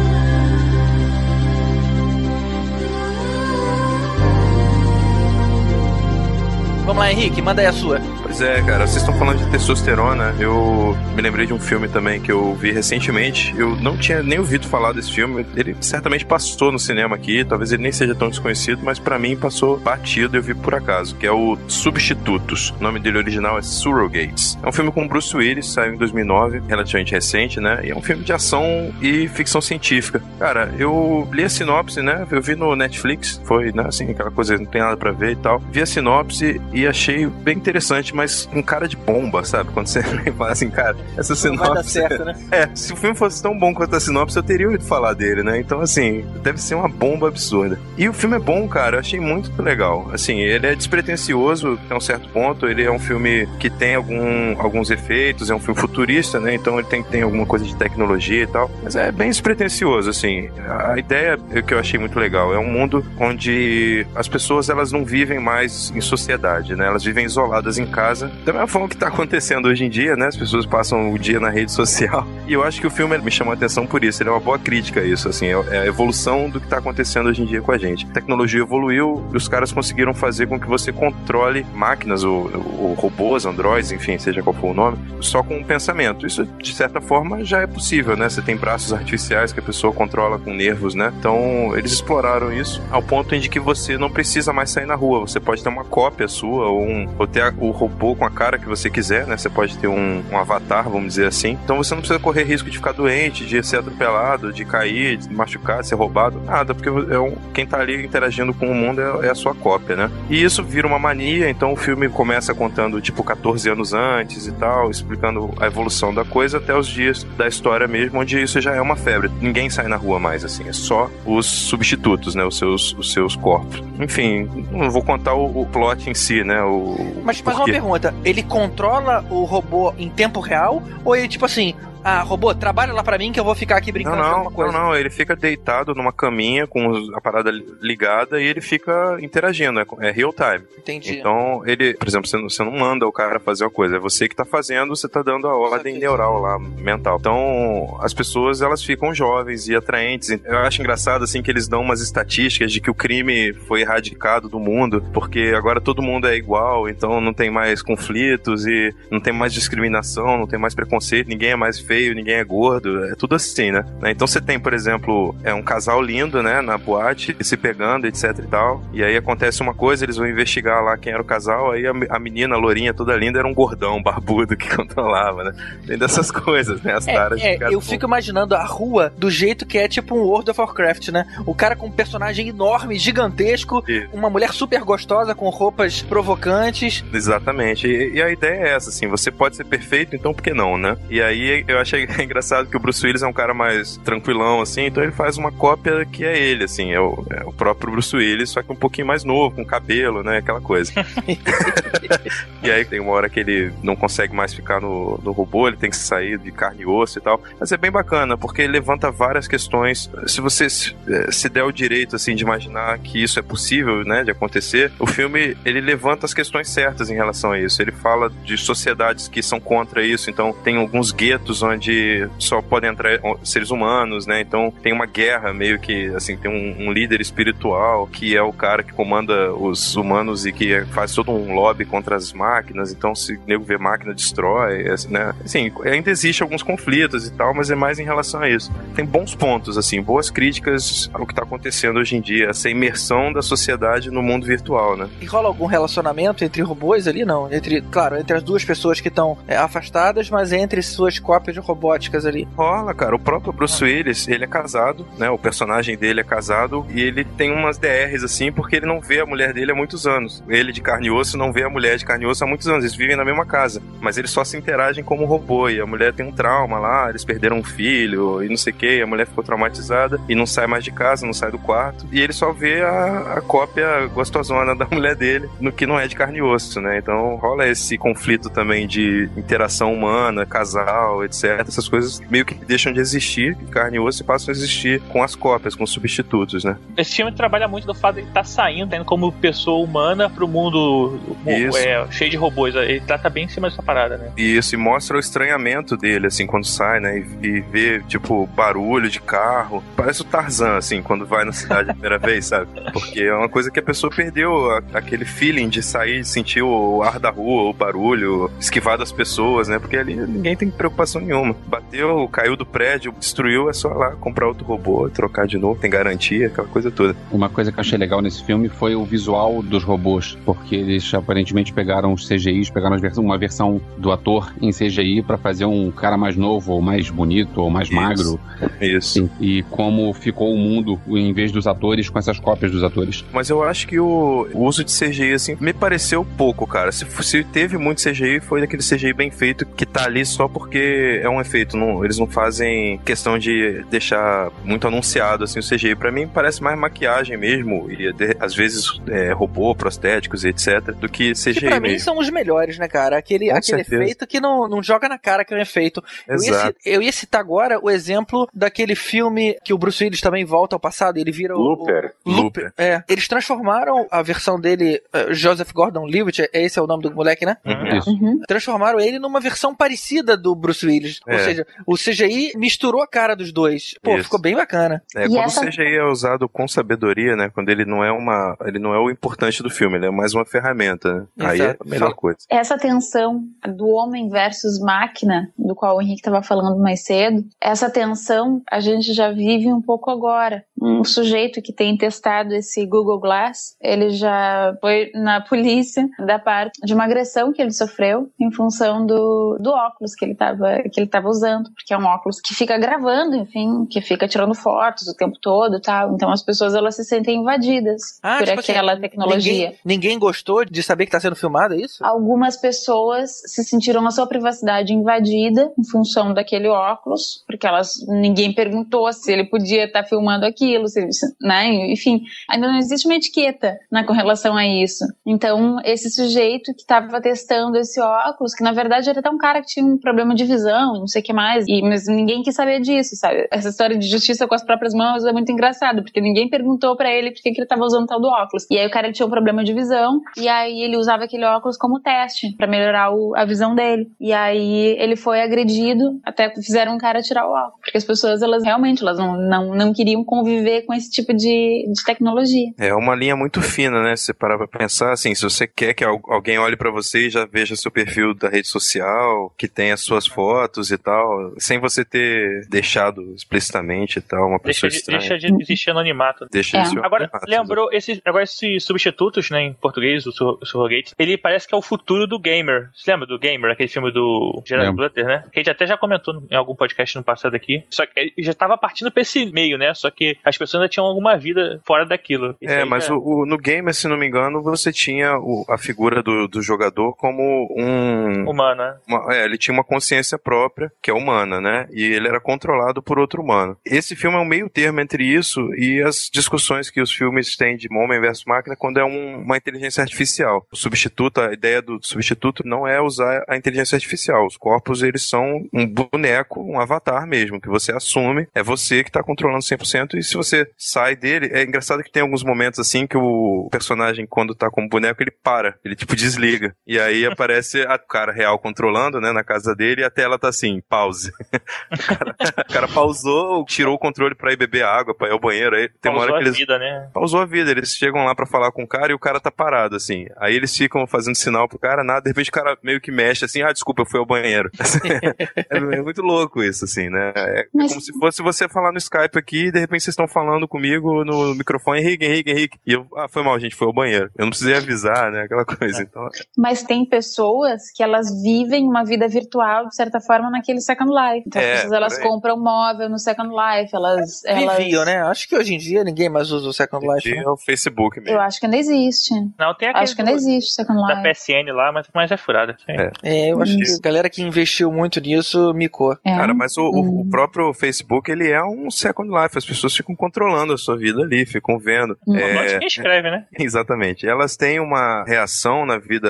Vamos lá, Henrique, manda aí a sua. Pois é, cara, vocês estão falando de testosterona. Eu me lembrei de um filme também que eu vi recentemente. Eu não tinha nem ouvido falar desse filme. Ele certamente passou no cinema aqui, talvez ele nem seja tão desconhecido, mas para mim passou batido eu vi por acaso, que é o Substitutos. O nome dele original é Surrogates. É um filme com Bruce Willis, saiu em 2009, relativamente recente, né? E é um filme de ação e ficção científica. Cara, eu li a sinopse, né? Eu vi no Netflix, foi, né, assim, aquela coisa, não tem nada para ver e tal. Vi a sinopse e achei bem interessante, mas com cara de bomba, sabe? Quando você fala assim, cara, essa sinopse. Não vai dar certo, né? É, se o filme fosse tão bom quanto a sinopse, eu teria ouvido falar dele, né? Então, assim, deve ser uma bomba absurda. E o filme é bom, cara, eu achei muito legal. Assim, ele é despretensioso até um certo ponto, ele é um filme que tem algum, alguns efeitos, é um filme futurista, né? Então ele tem, tem alguma coisa de tecnologia e tal. Mas é bem despretensioso, assim. A ideia que eu achei muito legal é um mundo onde as pessoas elas não vivem mais em sociedade né? Elas vivem isoladas em casa. Da mesma forma que tá acontecendo hoje em dia, né? As pessoas passam o dia na rede social. E eu acho que o filme me chamou a atenção por isso. Ele é uma boa crítica a isso, assim. É a evolução do que tá acontecendo hoje em dia com a gente. A tecnologia evoluiu e os caras conseguiram fazer com que você controle máquinas, ou, ou robôs, androids, enfim, seja qual for o nome, só com um pensamento. Isso, de certa forma, já é possível, né? Você tem braços artificiais que a pessoa controla com nervos, né? Então, eles exploraram isso ao ponto em que você não precisa mais sair na rua. Você pode ter uma cópia sua ou, um, ou ter o robô com a cara que você quiser, né? Você pode ter um, um avatar, vamos dizer assim. Então, você não precisa correr risco de ficar doente, de ser atropelado, de cair, de machucar, de ser roubado, nada, porque é um, quem tá ali interagindo com o mundo é, é a sua cópia, né? E isso vira uma mania, então o filme começa contando, tipo, 14 anos antes e tal, explicando a evolução da coisa até os dias da história mesmo, onde isso já é uma febre. Ninguém sai na rua mais, assim, é só os substitutos, né? Os seus, os seus corpos. Enfim, não vou contar o, o plot em si, né? O, mas, mas uma pergunta, ele controla o robô em tempo real? Ou ele, tipo assim, ah, robô, trabalha lá pra mim que eu vou ficar aqui brincando não, não, alguma coisa. Não, não, ele fica deitado numa caminha com a parada ligada e ele fica interagindo, é, é real time. Entendi. Então, ele, por exemplo, você não, você não manda o cara fazer uma coisa, é você que tá fazendo, você tá dando a ordem neural lá, mental. Então, as pessoas, elas ficam jovens e atraentes. Eu acho engraçado, assim, que eles dão umas estatísticas de que o crime foi erradicado do mundo, porque agora todo mundo é igual, então não tem mais conflitos e não tem mais discriminação, não tem mais preconceito, ninguém é mais feio, ninguém é gordo, é tudo assim, né? Então você tem, por exemplo, é um casal lindo, né, na boate, se pegando, etc e tal, e aí acontece uma coisa, eles vão investigar lá quem era o casal, aí a, menina, a lourinha toda linda, era um gordão barbudo que controlava, né? Tem dessas coisas, né? As é, taras é, eu fico imaginando a rua do jeito que é tipo um World of Warcraft, né? O cara com um personagem enorme, gigantesco, e... uma mulher super gostosa com roupas provocantes. Exatamente. E, e, a ideia é essa, assim, você pode ser perfeito, então por que não, né? E aí eu achei engraçado que o Bruce Willis é um cara mais tranquilão, assim, então ele faz uma cópia que é ele, assim, é o, é o próprio Bruce Willis, só que um pouquinho mais novo, com cabelo, né? Aquela coisa. e aí tem uma hora que ele não consegue mais ficar no, no robô, ele tem que sair de carne e osso e tal. Mas é bem bacana, porque ele levanta várias questões. Se você se, eh, se der o direito, assim, de imaginar que isso é possível, né, de acontecer, o filme, ele levanta as questões certas em relação a isso. Ele fala de sociedades que são contra isso, então tem alguns guetos onde só podem entrar seres humanos, né, então tem uma guerra meio que, assim, tem um, um líder espiritual que é o cara que comanda os humanos e que faz todo um lobby contra as máquinas, então se o nego vê máquina, destrói, assim, né, assim, ainda existe alguns conflitos e tal, mas é mais em relação a isso. Tem bons pontos, assim, boas críticas ao que está acontecendo hoje em dia, essa imersão da sociedade no mundo virtual, né? E rola algum relacionamento entre robôs ali? Não. Entre, claro, entre as duas pessoas que estão é, afastadas, mas entre suas cópias robóticas ali. Rola, cara. O próprio Bruce Willis, ele é casado, né? O personagem dele é casado e ele tem umas DRs, assim, porque ele não vê a mulher dele há muitos anos. Ele de carne e osso não vê a mulher de carne e osso há muitos anos. Eles vivem na mesma casa, mas eles só se interagem como robô e a mulher tem um trauma lá, eles perderam um filho e não sei o que, a mulher ficou traumatizada e não sai mais de casa, não sai do quarto, e ele só vê a, a cópia gostosona da mulher dele no que não é de carne e osso, né? Então rola esse conflito também de interação humana, casal, etc. Essas coisas meio que deixam de existir, carne e osso, e passam a existir com as cópias, com os substitutos, né? Esse filme trabalha muito do fato de ele estar tá saindo, tendo como pessoa humana pro mundo é, cheio de robôs. Ele trata bem em cima dessa parada, né? Isso, e mostra o estranhamento dele, assim, quando sai, né? E, e vê, tipo, barulho de carro. Parece o Tarzan, assim, quando vai na cidade a primeira vez, sabe? Porque é uma coisa que a pessoa perdeu a, aquele feeling de sair, sentir o ar da rua, o barulho, esquivar das pessoas, né? Porque ali ninguém tem preocupação nenhuma. Bateu, caiu do prédio, destruiu, é só lá comprar outro robô, trocar de novo, tem garantia, aquela coisa toda. Uma coisa que eu achei legal nesse filme foi o visual dos robôs, porque eles aparentemente pegaram os CGIs, pegaram uma versão do ator em CGI para fazer um cara mais novo, ou mais bonito, ou mais Isso. magro. Isso. E como ficou o mundo em vez dos atores com essas cópias dos atores. Mas eu acho que o, o uso de CGI, assim, me pareceu pouco, cara. Se, se teve muito CGI, foi daquele CGI bem feito que tá ali só porque é um efeito, não, eles não fazem questão de deixar muito anunciado assim o CGI. Pra mim parece mais maquiagem mesmo, e de- às vezes é, robô, prostéticos e etc, do que CGI Que pra mim mesmo. são os melhores, né, cara? Aquele, Com aquele certeza. efeito que não, não joga na cara que é um efeito. Eu ia, Exato. eu ia citar agora o exemplo daquele filme que o Bruce Willis também volta ao passado, ele vira o- Looper. o. Looper. É. Eles transformaram a versão dele, eh, Joseph Gordon-Levitt, é- esse é o nome do moleque, né? Uhum. Isso. Uhum. Transformaram ele numa versão parecida do Bruce Willis. Ou É. seja, o CGI misturou a cara dos dois. Pô, Isso. ficou bem bacana. É, E quando essa- o CGI é usado com sabedoria, né? Quando ele não é uma. Ele não é o importante do filme, ele é mais uma ferramenta, né? Aí é a melhor coisa. essa tensão do homem versus máquina, do qual o Henrique estava falando mais cedo, essa tensão a gente já vive um pouco agora. Um sujeito que tem testado esse Google Glass, ele já foi na polícia da parte de uma agressão que ele sofreu em função do, do óculos que ele estava que ele tava usando, porque é um óculos que fica gravando, enfim, que fica tirando fotos o tempo todo, tal. Então as pessoas elas se sentem invadidas por tipo assim, aquela tecnologia. Ninguém, ninguém gostou de saber que tá sendo filmado, é isso? Algumas pessoas se sentiram a sua privacidade invadida em função daquele óculos, porque elas ninguém perguntou se ele podia estar filmando aquilo, se, né? Enfim, ainda não existe uma etiqueta né, com relação a isso. Então, esse sujeito que estava testando esse óculos, que na verdade era até um cara que tinha um problema de visão, não sei o que mais, e, mas ninguém quis saber disso, sabe? Essa história de justiça com as próprias mãos é muito engraçado, porque ninguém perguntou pra ele por que ele tava usando tal do óculos. E aí o cara tinha um problema de visão, e aí ele usava aquele óculos como teste pra melhorar o- a visão dele. E aí ele foi agredido, até fizeram um cara tirar o óculos, porque as pessoas elas realmente elas não, não, não queriam conviver com esse tipo de, de tecnologia. É uma linha muito fina, né? Se você parar pra pensar, assim, se você quer que al- alguém olhe pra você e já veja seu perfil da rede social, que tenha as suas fotos e tal, sem você ter deixado explicitamente e tal, uma Deixa pessoa de, estranha. deixa de existir anonimato. Deixa É. isso Agora, anonimato, lembrou, esses, agora esses substitutos, né, em português, o sur- surrogate, ele parece que é o futuro do gamer. Você lembra do gamer, aquele filme do Gerard. Butler, né? Que a gente até já comentou em algum podcast no passado aqui. Só que ele já tava partindo pra esse meio, né? Só que as pessoas ainda tinham alguma vida fora daquilo. Isso É, mas já- o, o- no Gamer, se não me engano, você tinha o- a figura do, do jogador como um. Humano, né? uma- é, ele tinha uma consciência própria, que é humana, né? E ele era controlado por outro humano. Esse filme é um meio termo entre isso e as discussões que os filmes têm de homem versus máquina quando é um- uma inteligência artificial. O substituto, a ideia do substituto não é usar a inteligência artificial. Os corpos, eles são um boneco, um avatar mesmo, que você assume, é você que tá controlando 100% e se você sai dele, é engraçado que tem alguns momentos assim que o personagem, quando tá como boneco, ele para, ele tipo desliga. E aí aparece a cara real controlando, né, na casa dele e a tela tá assim, pause. o, cara, o cara pausou, tirou o controle pra ir beber água, pra ir ao banheiro, aí tem uma Pausou hora que a eles vida, né? pausou a vida. Eles chegam lá pra falar com o cara e o cara tá parado, assim. Aí eles ficam fazendo sinal pro cara, nada, de repente o cara meio que mexe assim, ah, desculpa, eu fui ao banheiro. é, é muito louco isso, assim, né? É Mas- como se fosse você falar no Skype aqui e de repente vocês estão falando comigo no microfone, Henrique, Henrique, Henrique. E eu, ah, foi mal, gente, foi ao banheiro. Eu não precisei avisar, né? Aquela coisa. Então, Mas tem pessoas que elas vivem uma vida virtual, de certa forma, naquele Second Life. Então É, as pessoas elas compram móvel no Second Life, elas. elas... Viviam, né? Acho que hoje em dia ninguém mais usa o Second Life. né? é o Facebook mesmo. Eu acho que ainda existe. Não, tem aquele Acho que ainda existe Second da Life. PSN lá, mas, mas é furada. É. É, eu acho que a galera que investiu muito nisso micou. É. Cara, mas o, o- Hum. o próprio Facebook, ele é um Second Life. As pessoas ficam controlando a sua vida ali, ficam vendo. Hum. É, quem escreve, né? Exatamente. Elas têm uma reação na vida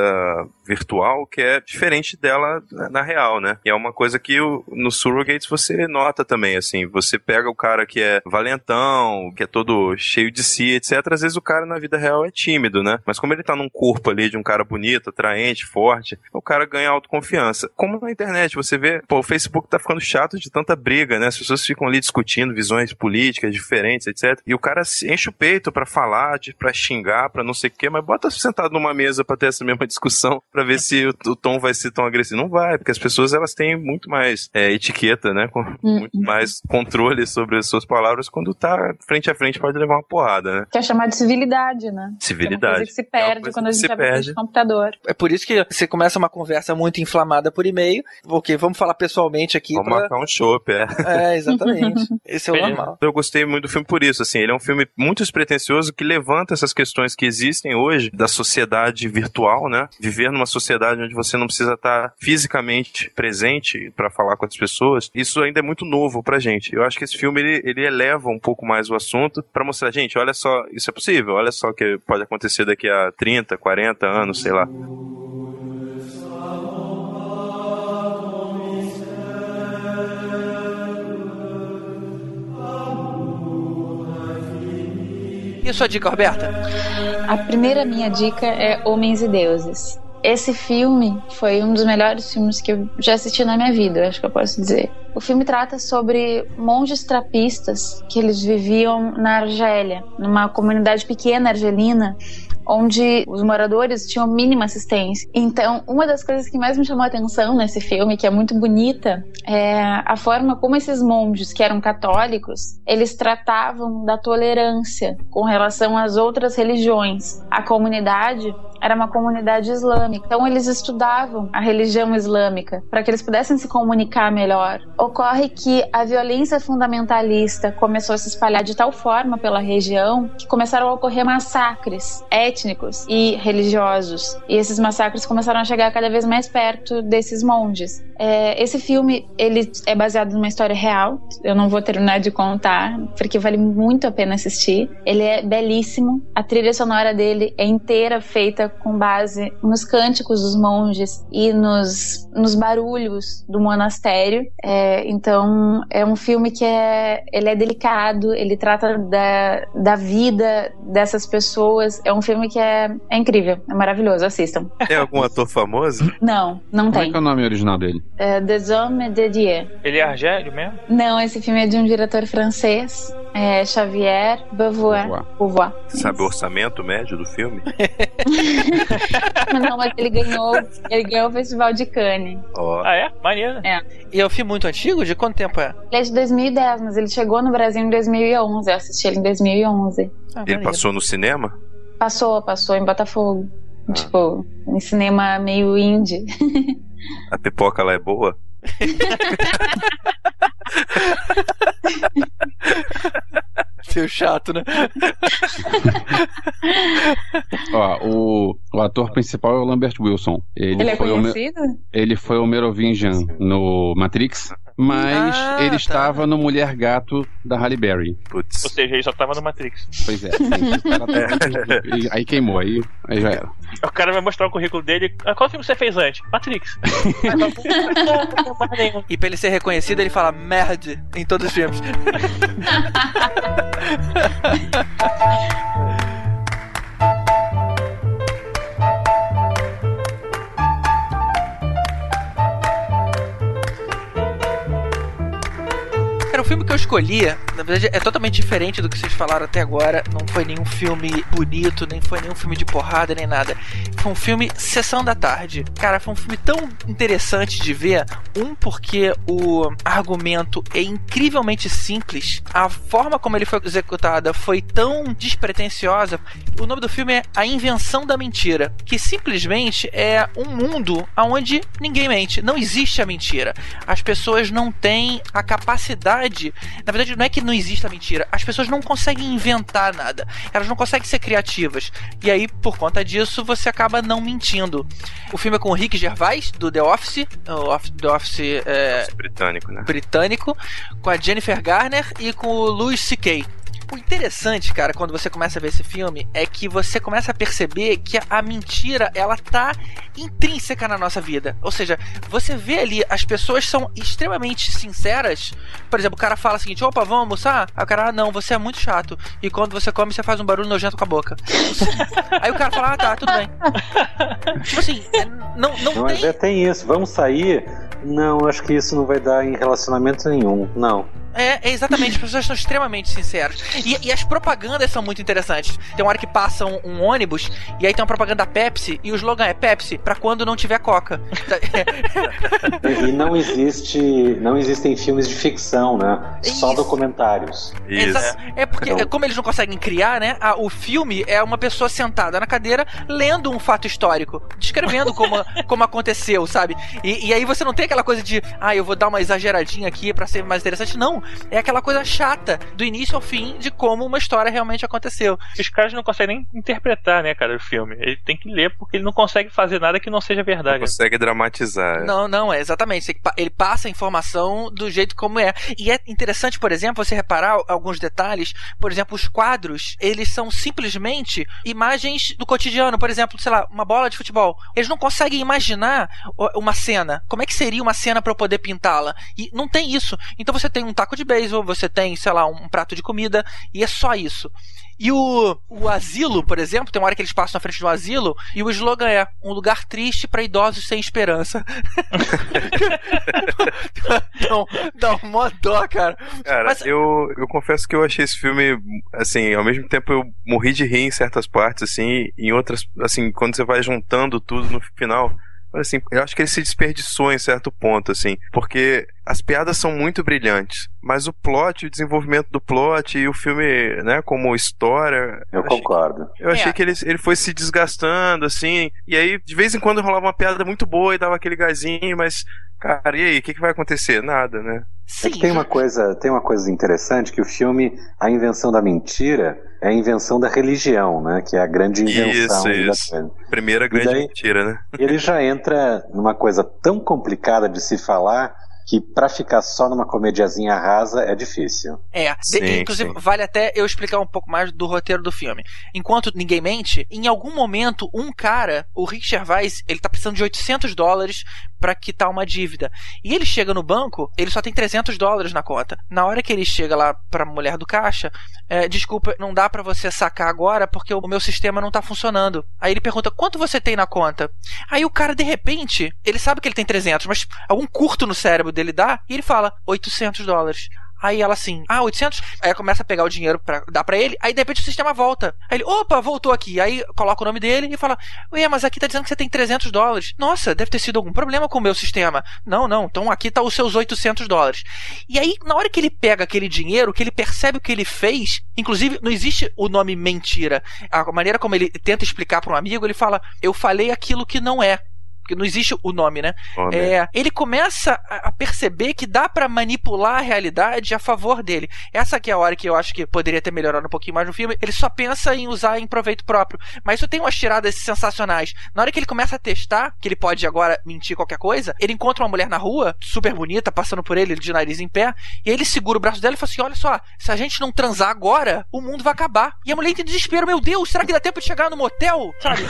virtual que é diferente dela na- na real, né? E é uma coisa que o, no Surrogates você nota também, assim. Você pega o cara que é valentão, que é todo cheio de si, etc. Às vezes o cara na vida real é tímido, né? Mas como ele tá num corpo ali de um cara bonito, atraente, forte, o cara ganha autoconfiança. Como na internet, você vê, pô, o Facebook tá ficando chato de tanta briga, né? As pessoas ficam ali discutindo visões políticas diferentes, etc. E o cara enche o peito pra falar, de, pra xingar, pra não sei o quê, mas bota sentado numa mesa pra ter essa mesma discussão, pra ver se o, o tom vai ser tão agressivo. Não vai, porque as pessoas elas têm muito mais é, etiqueta, né? Com, Hum. muito mais controle sobre as suas palavras. Quando tá frente a frente pode levar uma porrada, né? Que é chamado de civilidade, né? Que é uma coisa Civilidade. que se É uma perde coisa quando a gente perde. do computador. É por isso que você começa uma conversa muito inflamada por e-mail. Ok, vamos falar pessoalmente aqui. Vamos pra- marcar um chopp, é. É, exatamente. Esse é o normal. Eu gostei muito muito do filme por isso, assim, ele é um filme muito despretensioso que levanta essas questões que existem hoje da sociedade virtual, né? Viver numa sociedade onde você não precisa estar fisicamente presente para falar com as pessoas, isso ainda é muito novo pra gente. Eu acho que esse filme ele, ele eleva um pouco mais o assunto para mostrar, gente, olha só, isso é possível, olha só o que pode acontecer daqui a 30, 40 anos, sei lá. E a sua dica, Roberta? A primeira minha dica é Homens e Deuses. Esse filme foi um dos melhores filmes que eu já assisti na minha vida, acho que eu posso dizer. O filme trata sobre monges trapistas que eles viviam na Argélia, numa comunidade pequena argelina, onde os moradores tinham mínima assistência. Então, uma das coisas que mais me chamou a atenção nesse filme, que é muito bonita, é a forma como esses monges, que eram católicos, eles tratavam da tolerância com relação às outras religiões. A comunidade era uma comunidade islâmica. Então eles estudavam a religião islâmica para que eles pudessem se comunicar melhor. Ocorre que a violência fundamentalista começou a se espalhar de tal forma pela região que começaram a ocorrer massacres étnicos e religiosos. E esses massacres começaram a chegar cada vez mais perto desses monges. É, esse filme ele é baseado numa história real. Eu não vou terminar de contar porque vale muito a pena assistir. Ele é belíssimo. A trilha sonora dele é inteira feita com base nos cânticos dos monges e nos, nos barulhos do monastério. É, então é um filme que é ele é delicado. Ele trata da, da vida dessas pessoas. É um filme que é, é incrível, é maravilhoso. Assistam. Tem algum ator famoso? Não, não Como é tem. que é o nome original dele? É, Des Hommes de Dieu. Ele é argélio mesmo? Não, esse filme é de um diretor francês, é Xavier Beauvoir. Beauvoir. Beauvoir. Sabe o orçamento médio do filme? Não, mas ele ganhou, ele ganhou o Festival de Cannes. Ó, Ah, é? Maneiro. E é um filme muito antigo? De quanto tempo é? Ele é de 2010, mas ele chegou no Brasil em 2011. Eu assisti ele em 2011. Ah, ele maneiro. passou no cinema? Passou, passou em Botafogo. Tipo, em cinema meio indie. A pipoca lá é boa? Seu chato, né? Ó, o, o ator principal é o Lambert Wilson. Ele, Ele é foi o, conhecido? ele foi o Merovingian no Matrix, mas Ah, ele tá. estava no Mulher Gato da Halle Berry. Ou Putz. seja, ele só tava no Matrix. Pois é. sim, aí queimou, aí, aí já era. O cara vai mostrar o currículo dele. Ah, Qual filme você fez antes? Matrix. E pra ele ser reconhecido, ele fala merde em todos os filmes. Cara, o filme que eu escolhi, na verdade, é totalmente diferente do que vocês falaram até agora. Não foi nenhum filme bonito, nem foi nenhum filme de porrada, nem nada. Foi um filme Sessão da Tarde. Cara, foi um filme tão interessante de ver. Um, porque o argumento é incrivelmente simples. A forma como ele foi executada foi tão despretensiosa. O nome do filme é A Invenção da Mentira. Que simplesmente é um mundo onde ninguém mente. Não existe a mentira. As pessoas não têm a capacidade. Na verdade, não é que não exista a mentira. As pessoas não conseguem inventar nada. Elas não conseguem ser criativas. E aí, por conta disso, você acaba não mentindo. O filme é com o Rick Gervais, do The Office. O Office- The Office é, Esse britânico, né? britânico, com a Jennifer Garner e com o Louis C.K. O interessante, cara, quando você começa a ver esse filme, é que você começa a perceber que a mentira, ela tá intrínseca na nossa vida. Ou seja, você vê ali, as pessoas são extremamente sinceras. Por exemplo, o cara fala o seguinte, opa, vamos almoçar? Aí o cara, ah, não, você é muito chato. E quando você come, você faz um barulho nojento com a boca. Aí o cara fala, ah, tá, tudo bem. tipo assim, é, não, não, Não, mas tem... é, tem isso. Vamos sair? Não, acho que isso não vai dar em relacionamento nenhum. Não. É, é exatamente, as pessoas são extremamente sinceras. E, e as propagandas são muito interessantes. Tem uma hora que passa um, um ônibus e aí tem uma propaganda da Pepsi e o slogan é Pepsi pra quando não tiver Coca. E, não existe, não existem filmes de ficção, né? Só Isso. documentários. Isso. Exa- É porque, Então- como eles não conseguem criar, né? a- o filme é uma pessoa sentada na cadeira lendo um fato histórico, descrevendo como, como aconteceu, sabe? E, e aí você não tem aquela coisa de, ah, eu vou dar uma exageradinha aqui pra ser mais interessante. Não. É aquela coisa chata do início ao fim de como uma história realmente aconteceu. Os caras não conseguem nem interpretar, né, cara, o filme. Ele tem que ler porque ele não consegue fazer nada que não seja verdade. Não consegue dramatizar. Não, não, é exatamente. Ele passa a informação do jeito como é. E é interessante, por exemplo, você reparar alguns detalhes. Por exemplo, os quadros, eles são simplesmente imagens do cotidiano. Por exemplo, sei lá, uma bola de futebol. Eles não conseguem imaginar uma cena. Como é que seria uma cena para eu poder pintá-la? E não tem isso. Então você tem um taco de beisebol, você tem, sei lá, um prato de comida, e é só isso. E o, o asilo, por exemplo, tem uma hora que eles passam na frente de um asilo e o slogan é um lugar triste para idosos sem esperança. então, dá um mó dó, cara. Cara, Mas... eu, eu confesso que eu achei esse filme, assim, ao mesmo tempo eu morri de rir em certas partes, assim, em outras, assim, quando você vai juntando tudo no final, assim, eu acho que ele se desperdiçou em certo ponto, assim, porque as piadas são muito brilhantes, mas o plot, o desenvolvimento do plot e o filme, né, como história. Eu, concordo. Que, eu achei é. que ele, ele foi se desgastando, assim, e aí de vez em quando rolava uma piada muito boa e dava aquele gazinho, mas, cara, e aí, o que, que vai acontecer? Nada, né? Sim. É tem uma coisa, tem uma coisa interessante que o filme A Invenção da Mentira é a invenção da religião, né? Que é a grande invenção. Isso, isso. Primeira grande daí, mentira, né? Ele já entra numa coisa tão complicada de se falar que para ficar só numa comediazinha rasa é difícil. É, sim, de, inclusive sim. vale até eu explicar um pouco mais do roteiro do filme. Enquanto ninguém mente, em algum momento um cara, o Rick Gervais, ele tá precisando de 800 dólares para quitar uma dívida. E ele chega no banco, ele só tem 300 dólares na conta. Na hora que ele chega lá pra mulher do caixa, é, desculpa, não dá para você sacar agora porque o meu sistema não tá funcionando. Aí ele pergunta, quanto você tem na conta? Aí o cara, de repente, ele sabe que ele tem 300, mas algum curto no cérebro dele dá, e ele fala 800 dólares. Aí ela assim, ah, 800? Aí começa a pegar o dinheiro para dar para ele, aí de repente o sistema volta. Aí ele, opa, voltou aqui. Aí coloca o nome dele e fala, ué, mas aqui tá dizendo que você tem 300 dólares. Nossa, deve ter sido algum problema com o meu sistema. Não, não, então aqui tá os seus 800 dólares. E aí, na hora que ele pega aquele dinheiro, que ele percebe o que ele fez, inclusive não existe o nome mentira. A maneira como ele tenta explicar para um amigo, ele fala, eu falei aquilo que não é porque não existe o nome, né? É, ele começa a perceber que dá para manipular a realidade a favor dele. Essa que é a hora que eu acho que poderia ter melhorado um pouquinho mais no filme. Ele só pensa em usar em proveito próprio. Mas isso tem umas tiradas sensacionais. Na hora que ele começa a testar, que ele pode agora mentir qualquer coisa, ele encontra uma mulher na rua, super bonita, passando por ele, de nariz em pé, e ele segura o braço dela e fala assim: Olha só, se a gente não transar agora, o mundo vai acabar. E a mulher entra em desespero: Meu Deus, será que dá tempo de chegar no motel? Sabe?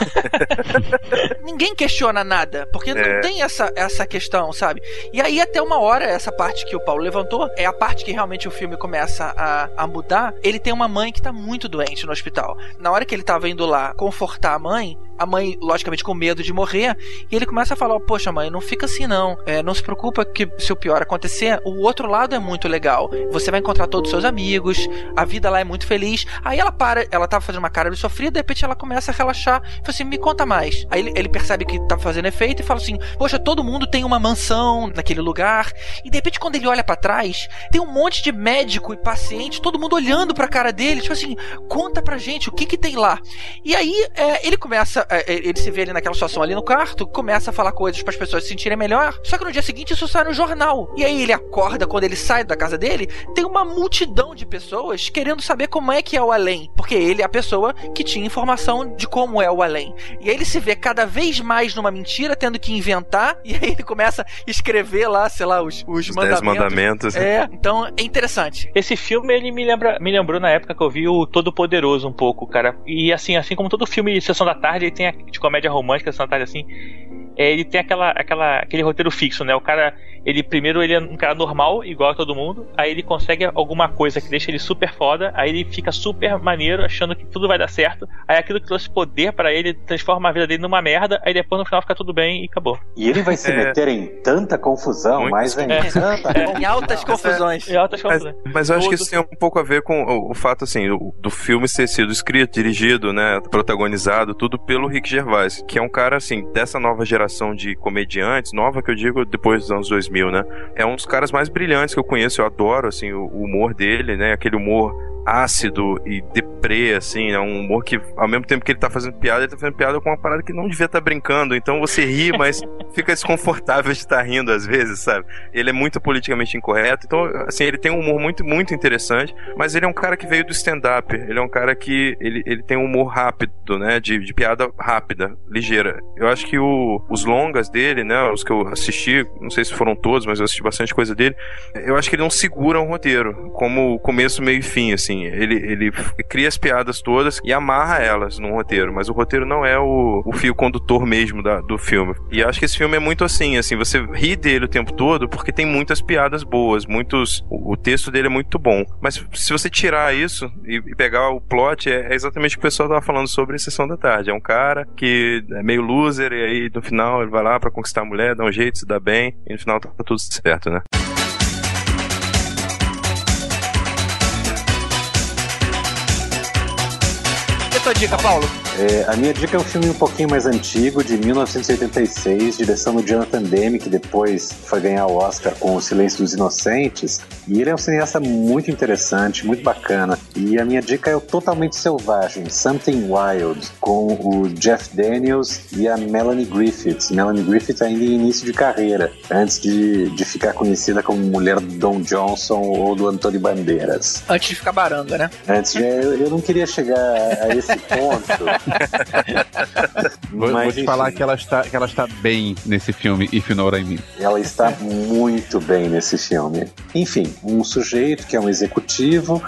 Ninguém questiona nada nada, porque é. não tem essa, essa questão, sabe? E aí, até uma hora, essa parte que o Paulo levantou, é a parte que realmente o filme começa a, a mudar. Ele tem uma mãe que tá muito doente no hospital. Na hora que ele tava indo lá confortar a mãe, a mãe, logicamente, com medo de morrer, e ele começa a falar: Poxa, mãe, não fica assim não. É, não se preocupa que se o pior acontecer, o outro lado é muito legal. Você vai encontrar todos os seus amigos, a vida lá é muito feliz. Aí ela para, ela tava fazendo uma cara de sofrida, de repente ela começa a relaxar, e fala assim: Me conta mais. Aí ele, ele percebe que tá fazendo efeito feito e fala assim: Poxa, todo mundo tem uma mansão naquele lugar. E de repente, quando ele olha para trás, tem um monte de médico e paciente, todo mundo olhando pra cara dele, tipo assim: Conta pra gente o que que tem lá. E aí é, ele começa, é, é ele se vê ali naquela situação ali no quarto, começa a falar coisas para as pessoas se sentirem melhor. Só que no dia seguinte isso sai no jornal. E aí ele acorda, quando ele sai da casa dele, tem uma multidão de pessoas querendo saber como é que é o além. Porque ele é a pessoa que tinha informação de como é o além. E aí ele se vê cada vez mais numa mentira tendo que inventar, e aí ele começa a escrever lá, sei lá, os, os, os mandamentos. mandamentos. É, então é interessante. Esse filme, ele me, lembra, me lembrou na época que eu vi o Todo Poderoso um pouco, cara. E assim, assim como todo filme de Sessão da Tarde, ele tem a, de comédia romântica, Sessão da Tarde, assim, é, ele tem aquela, aquela, aquele roteiro fixo, né? O cara, ele primeiro ele é um cara normal, igual a todo mundo, aí ele consegue alguma coisa que deixa ele super foda, aí ele fica super maneiro, achando que tudo vai dar certo, aí aquilo que trouxe poder para ele transforma a vida dele numa merda, aí depois no final fica tudo bem e acabou. E ele vai se é. meter em tanta confusão, Muito mais ainda. É. Tanta é. Em altas confusões. Em altas confusões. Mas, mas eu acho que isso tem um pouco a ver com o, o fato, assim, do, do, filme ser sido escrito, dirigido, né, protagonizado, tudo pelo Rick Gervais, que é um cara, assim, dessa nova geração de comediantes, nova que eu digo depois dos anos 2000, né? É um dos caras mais brilhantes que eu conheço, eu adoro, assim, o, o humor dele, né, aquele humor ácido e deprê, assim, é um humor que, ao mesmo tempo que ele tá fazendo piada, ele tá fazendo piada com uma parada que não devia estar tá brincando. Então você ri, mas fica desconfortável de estar tá rindo às vezes, sabe? Ele é muito politicamente incorreto. Então, assim, ele tem um humor muito, muito interessante, mas ele é um cara que veio do stand-up. Ele é um cara que ele, ele tem um humor rápido, né? De, de piada rápida, ligeira. Eu acho que o, os longas dele, né? Os que eu assisti, não sei se foram todos, mas eu assisti bastante coisa dele. Eu acho que ele não segura um roteiro, como começo, meio e fim, assim. Ele, ele cria as piadas todas e amarra elas num roteiro, mas o roteiro não é o, o fio condutor mesmo da, do filme. E acho que esse filme é muito assim, assim, você ri dele o tempo todo porque tem muitas piadas boas, muitos. O, o texto dele é muito bom. Mas se você tirar isso e, e pegar o plot, é, é, exatamente o que o pessoal tava falando sobre a sessão da tarde. É um cara que é meio loser e aí no final ele vai lá para conquistar a mulher, dá um jeito, se dá bem, e no final tá tudo certo, né? Tua dica, Paulo? É, a minha dica é um filme um pouquinho mais antigo, de 1986, direção do Jonathan Demme, que depois foi ganhar o Oscar com O Silêncio dos Inocentes. E ele é um cineasta muito interessante, muito bacana. E a minha dica é o Totalmente Selvagem, Something Wild, com o Jeff Daniels e a Melanie Griffith. Melanie Griffith ainda em início de carreira, antes de, de ficar conhecida como mulher do Don Johnson ou do Antônio Bandeiras. Antes de ficar baranga, né? Antes de, eu, eu não queria chegar a esse ponto. vou, Mas, vou te enfim, falar que ela, está, que ela está bem nesse filme, If Nora em mim. Ela está muito bem nesse filme. Enfim, um sujeito que é um executivo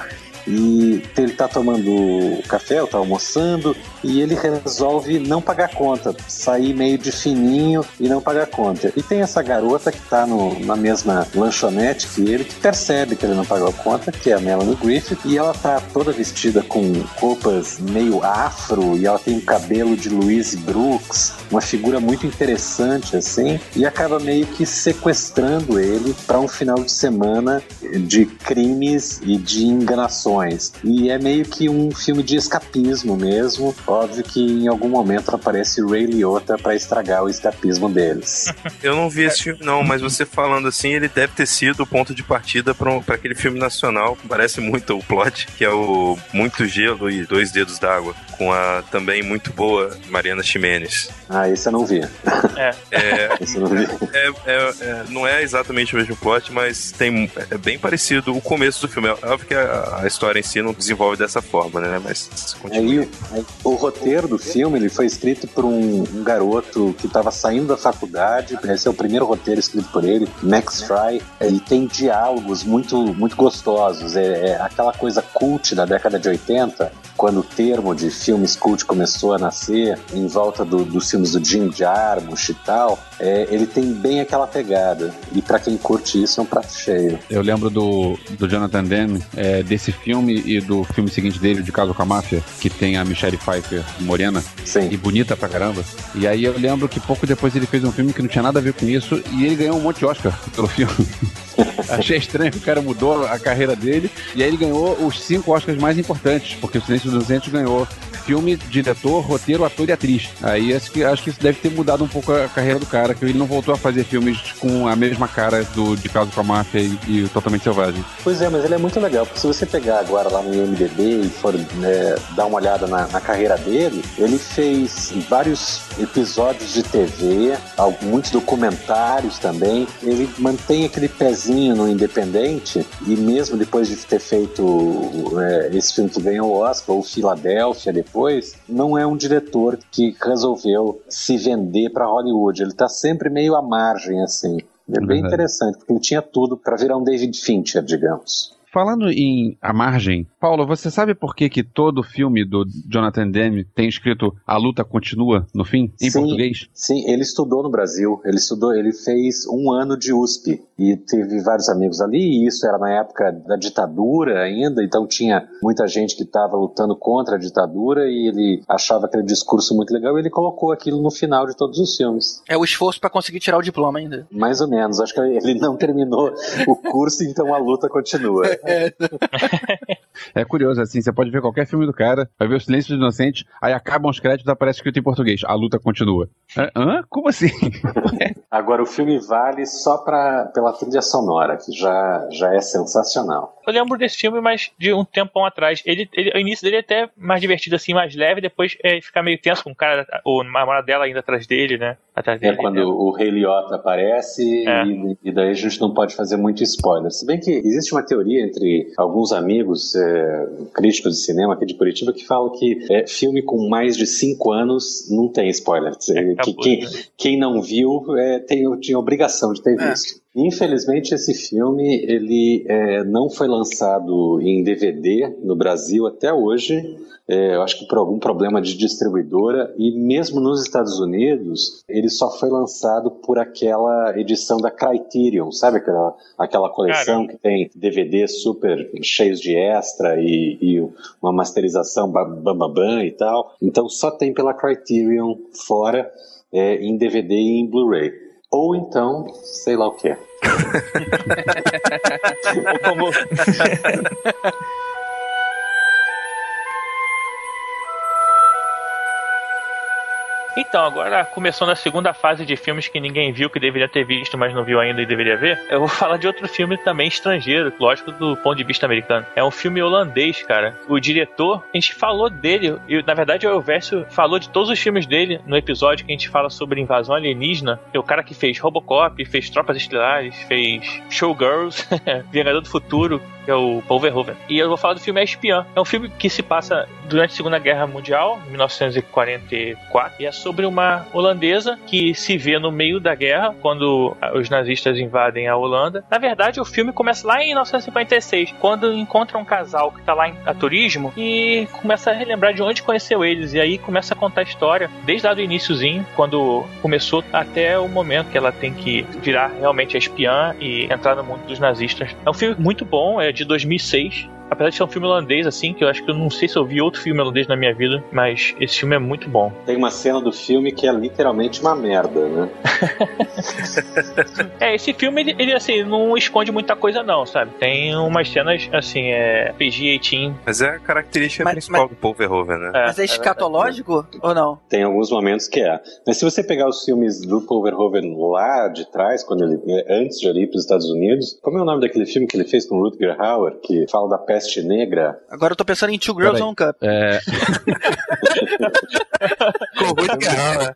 e ele tá tomando café, ou tá almoçando, e ele resolve não pagar conta, sair meio de fininho e não pagar conta. E tem essa garota que tá no, na mesma lanchonete que ele, que percebe que ele não pagou a conta, que é a Melanie Griffith, e ela tá toda vestida com roupas meio afro, e ela tem um cabelo de Louise Brooks, uma figura muito interessante assim, e acaba meio que sequestrando ele para um final de semana de crimes e de enganações. E é meio que um filme de escapismo mesmo. Óbvio que em algum momento aparece Ray Liotta para estragar o escapismo deles. Eu não vi esse filme não, mas você falando assim, ele deve ter sido o ponto de partida para aquele filme nacional. Parece muito o plot, que é o Muito Gelo e Dois Dedos d'Água, com a também muito boa Mariana Ximenes. Ah, esse eu não vi. É. é, não, vi. É, é, é, não é exatamente o mesmo plot, mas tem, é bem parecido o começo do filme. É óbvio que a, a história em si não desenvolve dessa forma, né? Mas aí, aí, o roteiro do filme ele foi escrito por um, um garoto que estava saindo da faculdade. Esse é o primeiro roteiro escrito por ele, Max Fry. Ele tem diálogos muito, muito gostosos. É, é aquela coisa cult da década de 80, quando o termo de filmes cult começou a nascer em volta do, dos filmes do Jim Jarmusch e tal. É, ele tem bem aquela pegada. E para quem curte isso, é um prato cheio. Eu lembro do, do Jonathan Demme, é, desse filme e do filme seguinte dele, De Caso com a Máfia, que tem a Michelle Pfeiffer morena Sim. e bonita pra caramba. E aí eu lembro que pouco depois ele fez um filme que não tinha nada a ver com isso e ele ganhou um monte de Oscar pelo filme. Achei estranho que o cara mudou a carreira dele e aí ele ganhou os cinco Oscars mais importantes, porque o Silêncio dos Inocentes ganhou filme, diretor, roteiro, ator e atriz. Aí acho que, acho que isso deve ter mudado um pouco a carreira do cara, que ele não voltou a fazer filmes com a mesma cara do De Caso com a Máfia e, e Totalmente Selvagem. Pois é, mas ele é muito legal, porque se você pegar agora lá no IMDB e for né, dar uma olhada na, na, carreira dele, ele fez vários episódios de TV, muitos documentários também. Ele mantém aquele pezinho no independente e mesmo depois de ter feito é, esse filme que ganhou o Oscar, ou Filadélfia depois, não é um diretor que resolveu se vender para Hollywood. Ele está sempre meio à margem assim. É bem interessante, porque ele tinha tudo para virar um David Fincher, digamos. Falando em A Margem, Paulo, você sabe por que, que todo filme do Jonathan Demme tem escrito A Luta Continua no fim, em sim, português? Sim, ele estudou no Brasil, ele estudou, ele fez um ano de USP e teve vários amigos ali, e isso era na época da ditadura ainda, então tinha muita gente que estava lutando contra a ditadura e ele achava aquele discurso muito legal e ele colocou aquilo no final de todos os filmes. É o esforço para conseguir tirar o diploma ainda. Mais ou menos, acho que ele não terminou o curso, então a luta continua. É. É curioso, assim, você pode ver qualquer filme do cara, vai ver o Silêncio dos Inocentes, aí acabam os créditos, aparece escrito em português. A luta continua. É, Hã? Como assim? Agora, o filme vale só pra, pela trilha sonora, que já, já é sensacional. Eu lembro desse filme, mas de um tempão atrás. Ele, ele- o início dele é até mais divertido, assim, mais leve, depois é, fica meio tenso com o cara, o namorado dela ainda atrás dele, né? Atrás É dele. quando o Rei Liotta aparece É. e, e daí a gente não pode fazer muito spoiler. Se bem que existe uma teoria entre alguns amigos é, críticos de cinema aqui de Curitiba que falam que é, filme com mais de cinco anos não tem spoiler. Quer dizer, que acabou, quem, né? quem não viu é, tem, tinha obrigação de ter É. visto. Infelizmente esse filme ele é, não foi lançado em DVD no Brasil até hoje. É, eu acho que por algum problema de distribuidora e mesmo nos Estados Unidos ele só foi lançado por aquela edição da Criterion, sabe aquela, aquela coleção que tem DVDs super cheios de extra e, e uma masterização bam, bam, bam e tal. Então só tem pela Criterion fora é, em DVD e em Blu-ray. Ou então, sei lá o que. Ou como- Então, agora começando a segunda fase de filmes que ninguém viu, que deveria ter visto, mas não viu ainda e deveria ver. Eu vou falar de outro filme também estrangeiro, lógico, do ponto de vista americano. É um filme holandês, cara. O diretor, a gente falou dele, e na verdade o Elvésio falou de todos os filmes dele no episódio que a gente fala sobre invasão alienígena. É o cara que fez Robocop, fez Tropas Estelares, fez Showgirls, Vingador do Futuro, que é o Paul Verhoeven. E eu vou falar do filme Espiã. É um filme que se passa durante a Segunda Guerra Mundial, 1944, e é sobre uma holandesa que se vê no meio da guerra, quando os nazistas invadem a Holanda. Na verdade, o filme começa lá em 1956, quando encontra um casal que tá lá em, a turismo e começa a relembrar de onde conheceu eles. E aí começa a contar a história, desde lá do iníciozinho, quando começou, até o momento que ela tem que virar realmente a espiã e entrar no mundo dos nazistas. É um filme muito bom, é de 2006. Apesar de ser um filme holandês, assim, que eu acho que eu não sei se eu vi outro filme holandês na minha vida, mas esse filme é muito bom. Tem uma cena do filme que é literalmente uma merda, né? É, esse filme, ele, ele, assim, não esconde muita coisa, não, sabe? Tem umas cenas, assim, é. PG-18. Mas é a característica Mas- principal do Paul Verhoeven, né? É, Mas é escatológico ou não? Tem alguns momentos que é. Mas se você pegar os filmes do Paul Verhoeven lá de trás, quando ele antes de ele ir para os Estados Unidos, como é o nome daquele filme que ele fez com o Rutger Hauer, que fala da peste negra? Agora eu tô pensando em Two Girls Peraí. One Cup. É, o Rutger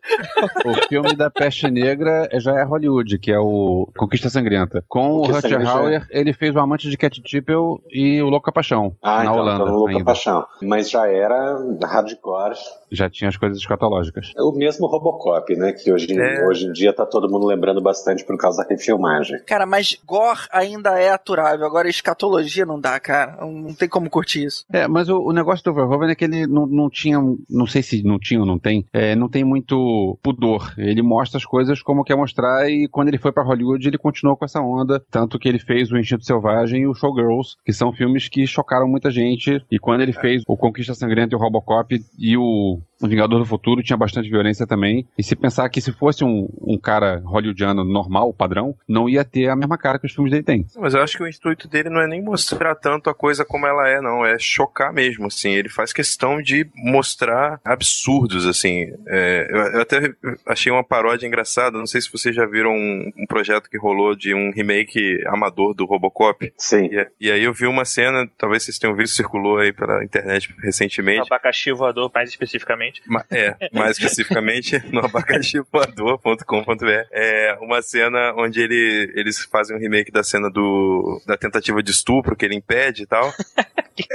o filme da Peste Negra é- já é Hollywood, que é o Conquista Sangrenta. Com o Conquista Rutger Sangrenta. Hauer, ele fez o Amante de Cat Tippel e o Louca Paixão, Ah, na então, Holanda então Louca ainda. Paixão. Mas já era hardcore. Já tinha as coisas escatológicas. É o mesmo Robocop, né? Que hoje, em- É. hoje em dia tá todo mundo lembrando bastante por causa da refilmagem. Cara, mas gore ainda é aturável. Agora escatologia não dá, cara. Não tem como curtir isso. É, mas o, o negócio do Verhoeven é que ele não, não tinha, não sei se não tinha ou não tem, é, não tem muito pudor. Ele mostra as coisas como quer mostrar e quando ele foi pra Hollywood ele continuou com essa onda, tanto que ele fez o Instinto Selvagem e o Showgirls, que são filmes que chocaram muita gente. E quando ele fez o Conquista Sangrenta e o Robocop e o o Vingador do Futuro tinha bastante violência também. E se pensar que se fosse um, um cara hollywoodiano normal, padrão, não ia ter a mesma cara que os filmes dele têm. Mas eu acho que o intuito dele não é nem mostrar tanto a coisa como ela é, não. É chocar mesmo, assim. Ele faz questão de mostrar absurdos, assim. É, eu, eu até achei uma paródia engraçada. Não sei se vocês já viram um, um projeto que rolou de um remake amador do Robocop. Sim. E, e aí eu vi uma cena, talvez vocês tenham visto, circulou aí pela internet O recentemente. abacaxi voador, mais especificamente. Ma- É, mais especificamente no abacaxivoador.com.br. É uma cena onde ele, eles fazem um remake da cena do, da tentativa de estupro que ele impede e tal.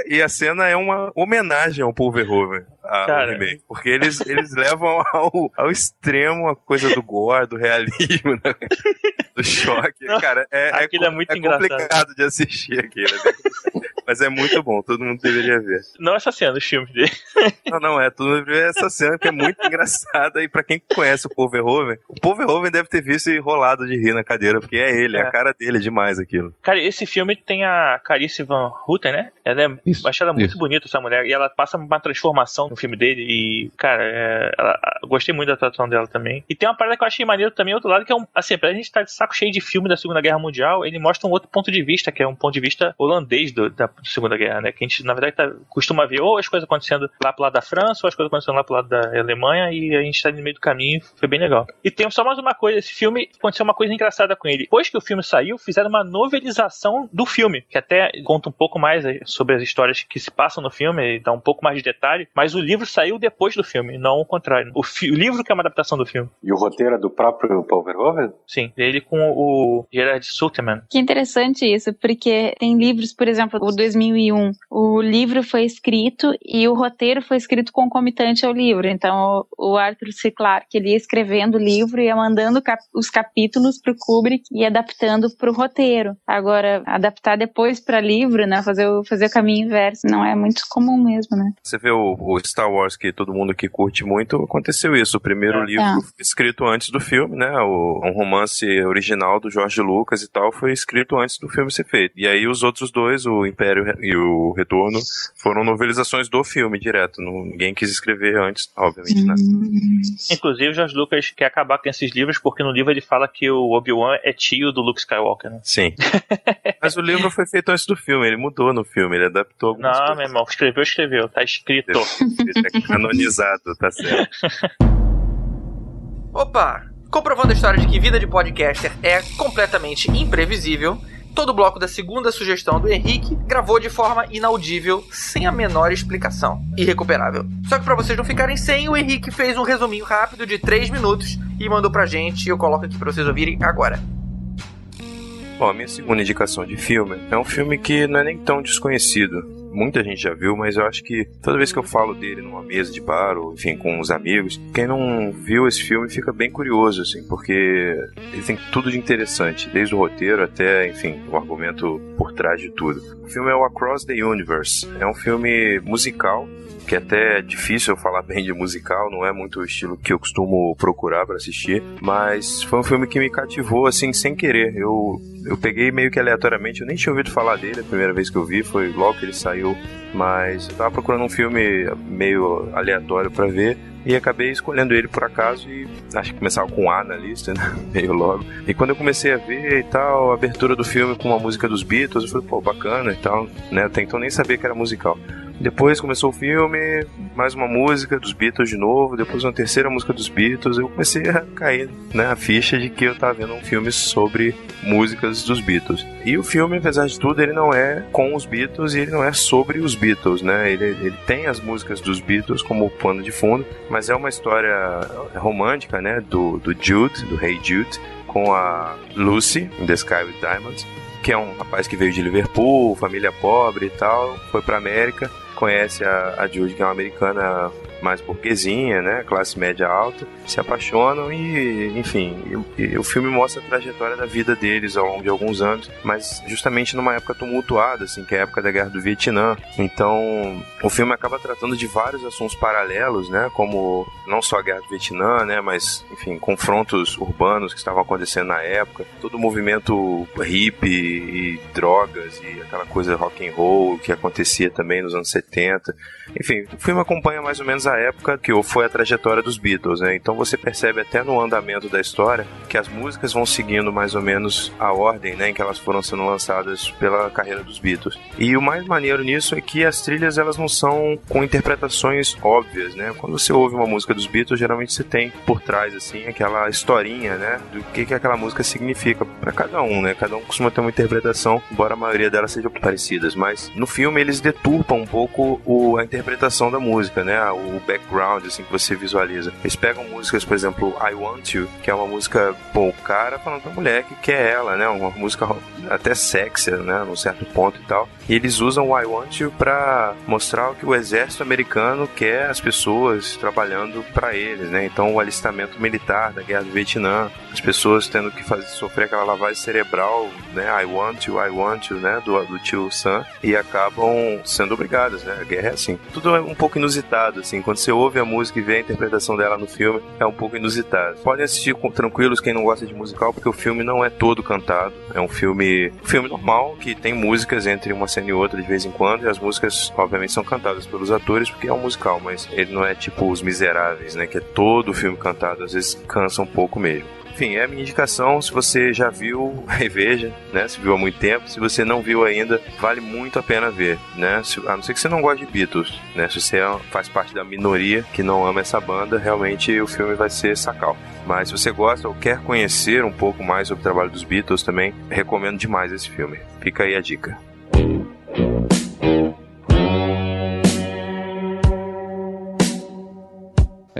E a cena é uma homenagem ao Paul Verhoeven, ao remake. Porque eles, eles levam ao, ao extremo a coisa do gore, do realismo, né? do choque. Cara, é, é, é muito engraçado. complicado de assistir aquilo. é complicado. Mas é muito bom, todo mundo deveria ver. Não essa cena, os filmes dele. Não, não, é tudo ver essa cena que é muito engraçada. E pra quem conhece o Paul Verhoeven, o Paul Verhoven deve ter visto e rolado de rir na cadeira, porque é ele, é. É. a cara dele, é demais aquilo. Cara, esse filme tem a Carice Van Houten, né? Ela é, Isso, eu acho ela muito bonita, essa mulher. E ela passa uma transformação no filme dele. E, cara, é, ela- eu gostei muito da atuação dela também. E tem uma parada que eu achei maneiro também, outro lado, que é um. Assim, pra gente estar de saco cheio de filme da Segunda Guerra Mundial, ele mostra um outro ponto de vista, que é um ponto de vista holandês do- da Segunda Guerra, né? Que a gente, na verdade, tá, costuma ver ou as coisas acontecendo lá pro lado da França, ou as coisas acontecendo lá pro lado da Alemanha, e a gente tá no meio do caminho, foi bem legal. E tem só mais uma coisa, esse filme aconteceu uma coisa engraçada com ele. Depois que o filme saiu, fizeram uma novelização do filme, que até conta um pouco mais eh, sobre as histórias que se passam no filme, dá um pouco mais de detalhe, mas o livro saiu depois do filme, não o contrário. O, fi, o livro que é uma adaptação do filme. E o roteiro é do próprio Paul Verhoeven? Sim, ele com o Gerard Suterman. Que interessante isso, porque tem livros, por exemplo, o 2001, o livro foi escrito e o roteiro foi escrito concomitante ao livro. Então, o Arthur C. Clarke, ele ia escrevendo o livro e ia mandando cap os capítulos pro Kubrick e adaptando pro roteiro. Agora, adaptar depois para livro, né, fazer o, fazer o caminho inverso, não é muito comum mesmo, né? Você vê o, o Star Wars que todo mundo que curte muito, aconteceu isso. O primeiro É. livro Tá. escrito antes do filme, né? O, um romance original do George Lucas e tal, foi escrito antes do filme ser feito. E aí os outros dois, o Império e o Retorno, foram novelizações do filme direto. Ninguém quis escrever antes, obviamente, né? Inclusive, o George Lucas quer acabar com esses livros, porque no livro ele fala que o Obi-Wan é tio do Luke Skywalker, né? Sim. Mas o livro foi feito antes do filme, ele mudou no filme, ele adaptou algumas Não, meu coisas. irmão, escreveu, escreveu, tá escrito. É canonizado, tá certo. Opa! Comprovando a história de que vida de podcaster é completamente imprevisível, todo bloco da segunda sugestão do Henrique gravou de forma inaudível, sem a menor explicação. Irrecuperável. Só que pra vocês não ficarem sem, o Henrique fez um resuminho rápido de 3 minutos e mandou pra gente, e eu coloco aqui pra vocês ouvirem agora. Bom, a minha segunda indicação de filme é um filme que não é nem tão desconhecido. Muita gente já viu, mas eu acho que toda vez que eu falo dele numa mesa de bar, ou enfim, com os amigos, quem não viu esse filme fica bem curioso, assim, porque ele tem tudo de interessante, desde o roteiro até, enfim, o argumento por trás de tudo. O filme é o Across the Universe. É um filme musical, que até é difícil eu falar bem de musical, não é muito o estilo que eu costumo procurar para assistir, mas foi um filme que me cativou assim sem querer. Eu eu peguei meio que aleatoriamente, eu nem tinha ouvido falar dele a primeira vez que eu vi, foi logo que ele saiu, mas eu tava procurando um filme meio aleatório para ver e acabei escolhendo ele por acaso e acho que começava com A na lista, né? Meio logo. E quando eu comecei a ver e tal, a abertura do filme com uma música dos Beatles, eu falei, pô, bacana e tal, né? Até então nem sabia que era musical. Depois começou o filme, mais uma música dos Beatles de novo, depois uma terceira música dos Beatles, eu comecei a cair né, a ficha de que eu tava vendo um filme sobre músicas dos Beatles. E o filme, apesar de tudo, ele não é com os Beatles e ele não é sobre os Beatles, né? Ele, ele tem as músicas dos Beatles como pano de fundo, mas é uma história romântica, né? Do, do Jude, do Hey Jude, com a Lucy, in the Sky with Diamonds, que é um rapaz que veio de Liverpool, família pobre e tal, foi pra América, conhece a, a Jude, que é uma americana mais burguesinha, né, classe média alta, se apaixonam e, enfim, e, e o filme mostra a trajetória da vida deles ao longo de alguns anos, mas justamente numa época tumultuada, assim, que é a época da Guerra do Vietnã. Então, o filme acaba tratando de vários assuntos paralelos, né, como não só a Guerra do Vietnã, né, mas, enfim, confrontos urbanos que estavam acontecendo na época, todo o movimento hippie e drogas e aquela coisa rock and roll que acontecia também nos anos 70. Enfim, o filme acompanha mais ou menos a época que foi a trajetória dos Beatles, né? Então você percebe até no andamento da história que as músicas vão seguindo mais ou menos a ordem, né, em que elas foram sendo lançadas pela carreira dos Beatles. E o mais maneiro nisso é que as trilhas elas não são com interpretações óbvias, né? Quando você ouve uma música dos Beatles, geralmente você tem por trás assim aquela historinha, né, do que que aquela música significa para cada um, né? Cada um costuma ter uma interpretação, embora a maioria delas sejam parecidas, mas no filme eles deturpam um pouco o, a interpretação da música, né? O background assim que você visualiza. Eles pegam músicas, por exemplo, I Want You, que é uma música, pô, o cara falando pra mulher que quer ela, né? Uma música até sexy, né? Num certo ponto e tal. E eles usam o I Want You pra mostrar que o exército americano quer as pessoas trabalhando para eles, né? Então o alistamento militar da guerra do Vietnã, as pessoas tendo que fazer, sofrer aquela lavagem cerebral, né? I want you, I want you, né? Do, do tio Sam, e acabam sendo obrigadas, né? A guerra é assim. Tudo é um pouco inusitado, assim. Quando você ouve a música e vê a interpretação dela no filme, é um pouco inusitado. Podem assistir com, tranquilos quem não gosta de musical, porque o filme não é todo cantado. É um filme, um filme normal, que tem músicas entre uma cena e outra de vez em quando, e as músicas, obviamente, são cantadas pelos atores, porque é um musical, mas ele não é tipo Os Miseráveis, né? Que é todo o filme cantado, às vezes cansa um pouco mesmo. Enfim, é a minha indicação. Se você já viu, reveja, né? Se viu há muito tempo. Se você não viu ainda, vale muito a pena ver, né? Se, a não ser que você não goste de Beatles, né? Se você é, faz parte da minoria que não ama essa banda, realmente o filme vai ser sacal. Mas se você gosta ou quer conhecer um pouco mais sobre o trabalho dos Beatles também, recomendo demais esse filme. Fica aí a dica.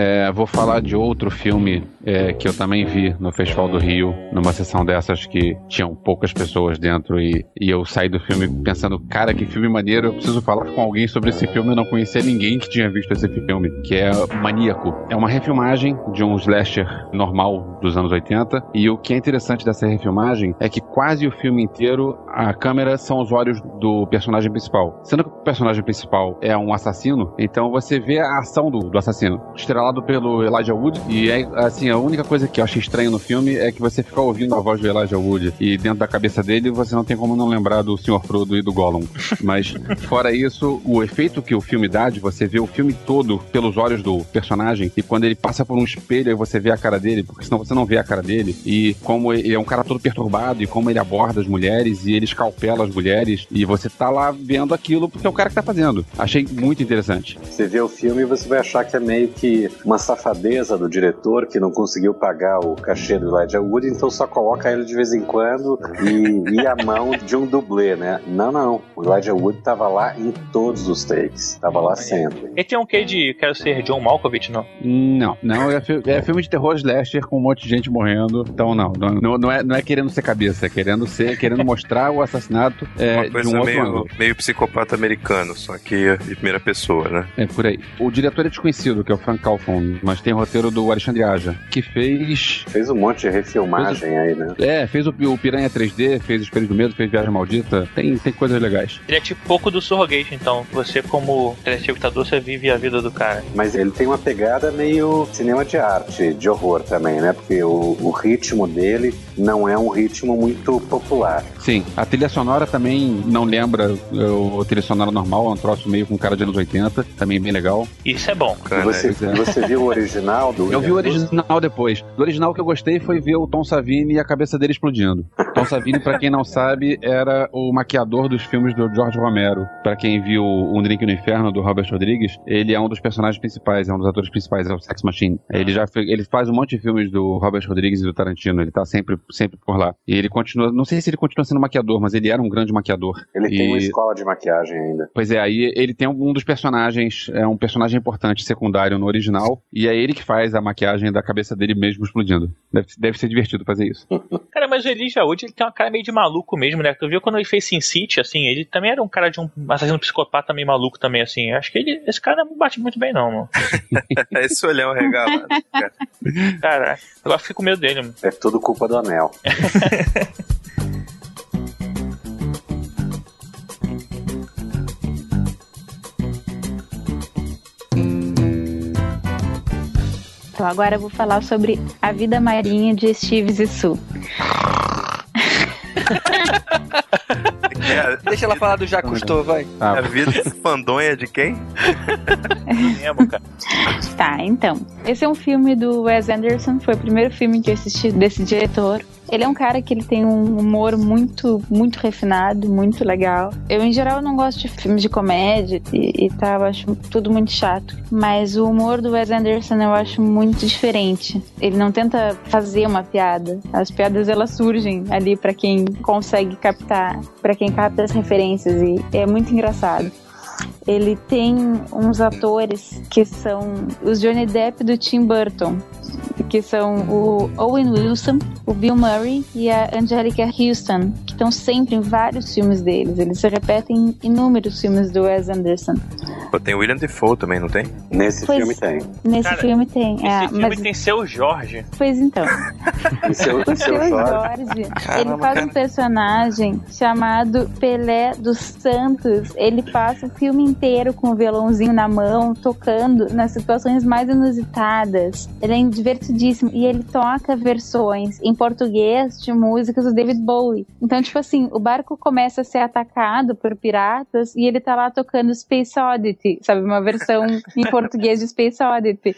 É, vou falar de outro filme é, que eu também vi no Festival do Rio, numa sessão dessas que tinham poucas pessoas dentro e, e eu saí do filme pensando, cara, que filme maneiro, eu preciso falar com alguém sobre esse filme. Eu não conhecia ninguém que tinha visto esse filme, que é Maníaco. É uma refilmagem de um slasher normal dos anos 80 e o que é interessante dessa refilmagem é que quase o filme inteiro a câmera são os olhos do personagem principal. Sendo que o personagem principal é um assassino, então você vê a ação do, do assassino, estrelado pelo Elijah Wood e é assim a única coisa que eu achei estranha no filme é que você fica ouvindo a voz do Elijah Wood e dentro da cabeça dele você não tem como não lembrar do Sr. Frodo e do Gollum. Mas, fora isso, o efeito que o filme dá de você ver o filme todo pelos olhos do personagem e quando ele passa por um espelho e você vê a cara dele, porque senão você não vê a cara dele, e como ele é um cara todo perturbado e como ele aborda as mulheres e ele escalpela as mulheres e você tá lá vendo aquilo porque é o cara que tá fazendo. Achei muito interessante. Você vê o filme e você vai achar que é meio que uma safadeza do diretor que não conseguiu pagar o cachê do Elijah Wood, então só coloca ele de vez em quando e, e a mão de um dublê, né? Não, não. O Elijah Wood tava lá em todos os takes. Tava lá sempre. Ele tem um quê de quero ser John Malkovich, não? Não, não, é, fi- é filme de terror slasher com um monte de gente morrendo. Então não, não, não, é, não é querendo ser cabeça, é querendo ser, querendo mostrar o assassinato é, Uma de um outro meio, ângulo. meio psicopata americano, só que de primeira pessoa, né? É por aí. O diretor é desconhecido, que é o Frank Calfon, mas tem o roteiro do Alexandre Aja, que fez. Fez um monte de refilmagem aí, né? É, fez o, o Piranha 3D, fez Espelho do Medo, fez Viagem Maldita. Tem, tem coisas legais. Ele é tipo pouco do Surrogate, então. Você, como telespectador, você vive a vida do cara. Mas ele tem uma pegada meio cinema de arte, de horror também, né? Porque o, o ritmo dele não é um ritmo muito popular. Sim, a trilha sonora também não lembra é, o trilha sonora normal, é um troço meio com cara de anos 80, também bem legal. Isso é bom. Cara, você, é. você viu o original do Eu vi o original depois. Do original que eu gostei foi ver o Tom Savini e a cabeça dele explodindo. Tom Savini, pra quem não sabe, era o maquiador dos filmes do George Romero. Pra quem viu Um Drink no Inferno do Robert Rodrigues, ele é um dos personagens principais, é um dos atores principais, é o Sex Machine. Ele já ele faz um monte de filmes do Robert Rodrigues e do Tarantino, ele tá sempre, sempre por lá. E ele continua, não sei se ele continua sendo maquiador, mas ele era um grande maquiador. Ele tem uma E- escola de maquiagem ainda. Pois é, aí ele tem um dos personagens, é um personagem importante secundário no original, e é ele que faz a maquiagem da cabeça dele mesmo explodindo. Deve, deve ser divertido fazer isso. Cara, mas o Elijah Wood, ele tem uma cara meio de maluco mesmo, né? Tu viu quando ele fez Sin City, assim, ele também era um cara de um assassino psicopata meio maluco também, assim. Acho que ele, esse cara não bate muito bem, não, mano. esse olhão regalado. cara. Cara, agora eu fico com medo dele, mano. É tudo culpa do anel. Então agora eu vou falar sobre a vida marinha de Steve Zissou. É Deixa ela falar do Jacques Cousteau, vai. Tá, a vida fandonha de quem? Não lembro, cara. Tá, então. Esse é um filme do Wes Anderson, foi o primeiro filme que eu assisti desse diretor. Ele é um cara que ele tem um humor muito, muito refinado, muito legal. Eu, em geral, não gosto de filmes de comédia e, e tal, acho tudo muito chato. Mas o humor do Wes Anderson eu acho muito diferente. Ele não tenta fazer uma piada. As piadas, elas surgem ali pra quem consegue captar, pra quem capta as referências e é muito engraçado. Ele tem uns atores que são os Johnny Depp do Tim Burton, que são o Owen Wilson, o Bill Murray e a Angelica Houston, que estão sempre em vários filmes deles. Eles se repetem em inúmeros filmes do Wes Anderson. Pô, tem William Defoe também, não tem? Nesse Pois- filme tem. Nesse Cara, filme tem. Esse é, filme mas tem seu Jorge. pois então. E seu, O seu seu Jorge. Caramba, ele faz cara. um personagem chamado Pelé dos Santos. Ele passa o filme inteiro com o violãozinho na mão, tocando nas situações mais inusitadas. Ele é divertidíssimo divertidíssimo. E ele toca versões em português de músicas do David Bowie. Então, tipo assim, o barco começa a ser atacado por piratas e ele tá lá tocando Space Oddity, sabe? Uma versão em português de Space Oddity.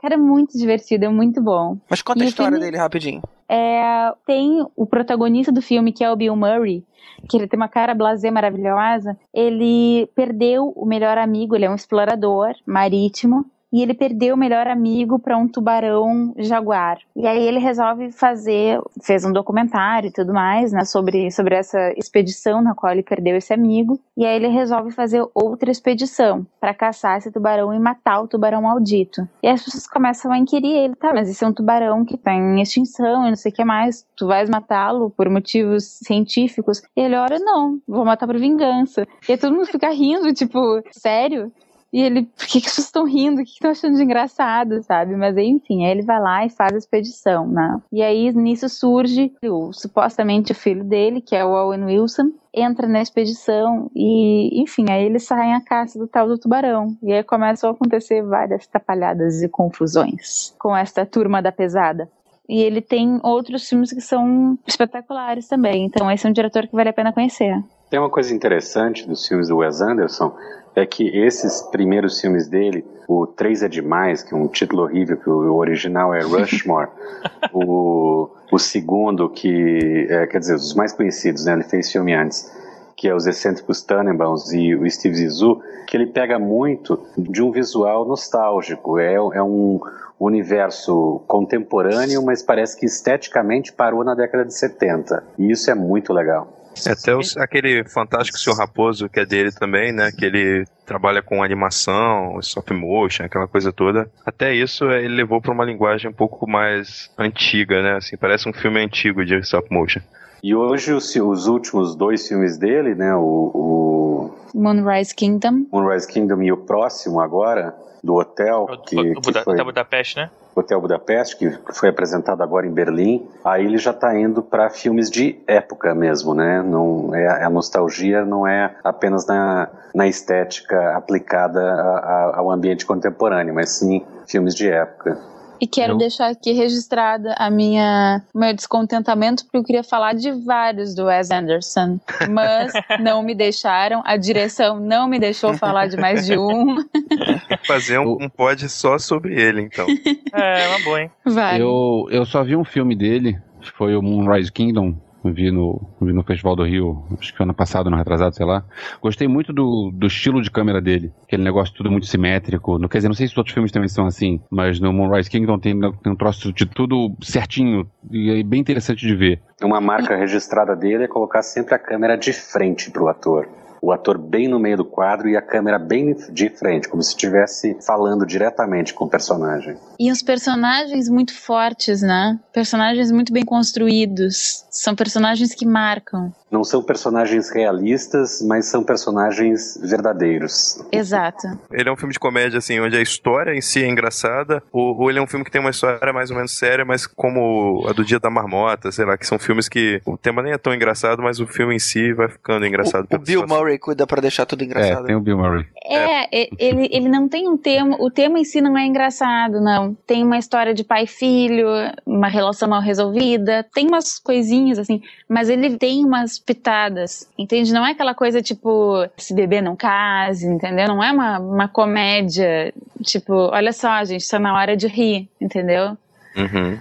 Cara, é muito divertido, é muito bom. Mas conta E a história filme- dele rapidinho. É, tem o protagonista do filme, que é o Bill Murray, que ele tem uma cara blasé maravilhosa. Ele perdeu o melhor amigo, ele é um explorador marítimo. E ele perdeu o melhor amigo para um tubarão jaguar. E aí ele resolve fazer, fez um documentário e tudo mais, né, sobre, sobre essa expedição na qual ele perdeu esse amigo. E aí ele resolve fazer outra expedição para caçar esse tubarão e matar o tubarão maldito. E as pessoas começam a inquirir ele, tá, mas esse é um tubarão que tá em extinção e não sei o que mais. Tu vais matá-lo por motivos científicos? E ele, olha, não, vou matar por vingança. E aí todo mundo fica rindo, tipo, sério? E ele, por que, que vocês estão rindo? O que estão achando de engraçado, sabe? Mas aí, enfim, aí ele vai lá e faz a expedição, né? E aí nisso surge o supostamente o filho dele, que é o Owen Wilson, entra na expedição e, enfim, aí eles saem à caça do tal do tubarão. E aí começam a acontecer várias trapalhadas e confusões com esta turma da pesada. E ele tem outros filmes que são espetaculares também. Então, esse é um diretor que vale a pena conhecer. Tem uma coisa interessante dos filmes do Wes Anderson, é que esses primeiros filmes dele, o Três é Demais, que é um título horrível, que o original é Rushmore, o, o segundo, que, é, quer dizer, os mais conhecidos, né, ele fez filme antes, que é Os Excêntricos Tannenbaums e o Steve Zissou, que ele pega muito de um visual nostálgico, é, é um universo contemporâneo, mas parece que esteticamente parou na década de 70, e isso é muito legal. É até os- aquele fantástico Senhor Raposo, que é dele também, né? Que ele trabalha com animação, stop motion, aquela coisa toda. Até isso é, ele levou para uma linguagem um pouco mais antiga, né? Assim, parece um filme antigo de stop motion. E hoje os, os últimos dois filmes dele, né, o, Moonrise Kingdom. o Moonrise Kingdom e o próximo agora, do hotel, O, que, o que Buda, foi da Budapeste, né? Hotel Budapeste, que foi apresentado agora em Berlim, aí ele já está indo para filmes de época mesmo, né? Não é a nostalgia não é apenas na, na estética aplicada a- a- ao ambiente contemporâneo, mas sim filmes de época. E quero Eu- deixar aqui registrada a minha meu descontentamento porque eu queria falar de vários do Wes Anderson, mas não me deixaram, a direção não me deixou falar de mais de um. Fazer um, um pod só sobre ele, então. É, uma boa, hein? Vai. Eu, eu só vi um filme dele, que foi o Moonrise Kingdom. Vi no, vi no Festival do Rio, acho que ano passado, no retrasado, sei lá. Gostei muito do, do estilo de câmera dele. Aquele negócio tudo muito simétrico. No, quer dizer, não sei se os outros filmes também são assim, mas no Moonrise Kingdom tem, tem um troço de tudo certinho. E é bem interessante de ver. Uma marca registrada dele é colocar sempre a câmera de frente para o ator. O ator bem no meio do quadro e a câmera bem de frente, como se estivesse falando diretamente com o personagem. E os personagens muito fortes, né? Personagens muito bem construídos. São personagens que marcam. Não são personagens realistas, mas são personagens verdadeiros. Exato. Ele é um filme de comédia, assim, onde a história em si é engraçada, ou, ou ele é um filme que tem uma história mais ou menos séria, mas como a do Dia da Marmota, sei lá, que são filmes que o tema nem é tão engraçado, mas o filme em si vai ficando engraçado. O, o Bill situação. Murray cuida pra deixar tudo É, engraçado. tem o Bill Murray. É, e- ele, ele não tem um tema, o tema em si não é engraçado, não. Tem uma história de pai e filho, uma relação mal resolvida, tem umas coisinhas assim, mas ele tem umas pitadas, entende? Não é aquela coisa tipo, se beber não case, entendeu? Não é uma, uma comédia, tipo, olha só, gente, tá na hora de rir, entendeu? Uhum.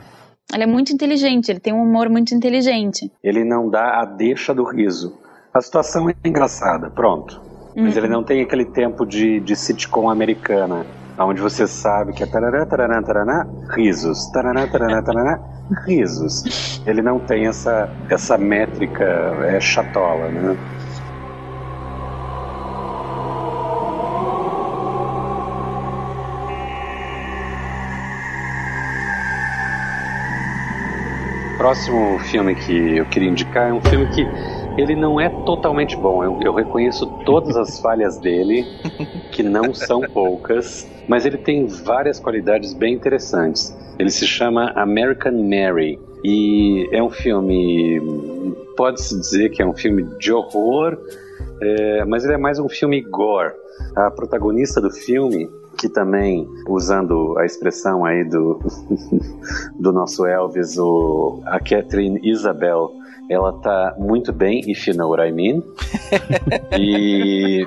Ele é muito inteligente, ele tem um humor muito inteligente. Ele não dá a deixa do riso. A situação é engraçada, pronto. Mas Uhum. ele não tem aquele tempo de, de sitcom americana, onde você sabe que é tarará, tarará, tarará, risos, tarará, tarará, tarará, risos. Ele não tem essa, essa métrica é, chatola, né? Próximo filme que eu queria indicar é um filme que ele não é totalmente bom. Eu, eu reconheço todas as falhas dele, que não são poucas, mas ele tem várias qualidades bem interessantes. Ele se chama American Mary e é um filme, pode-se dizer que é um filme de horror, é, mas ele é mais um filme gore. A protagonista do filme, que também, usando a expressão aí do, do nosso Elvis, o, a Catherine Isabel, ela tá muito bem, if you know what I mean. e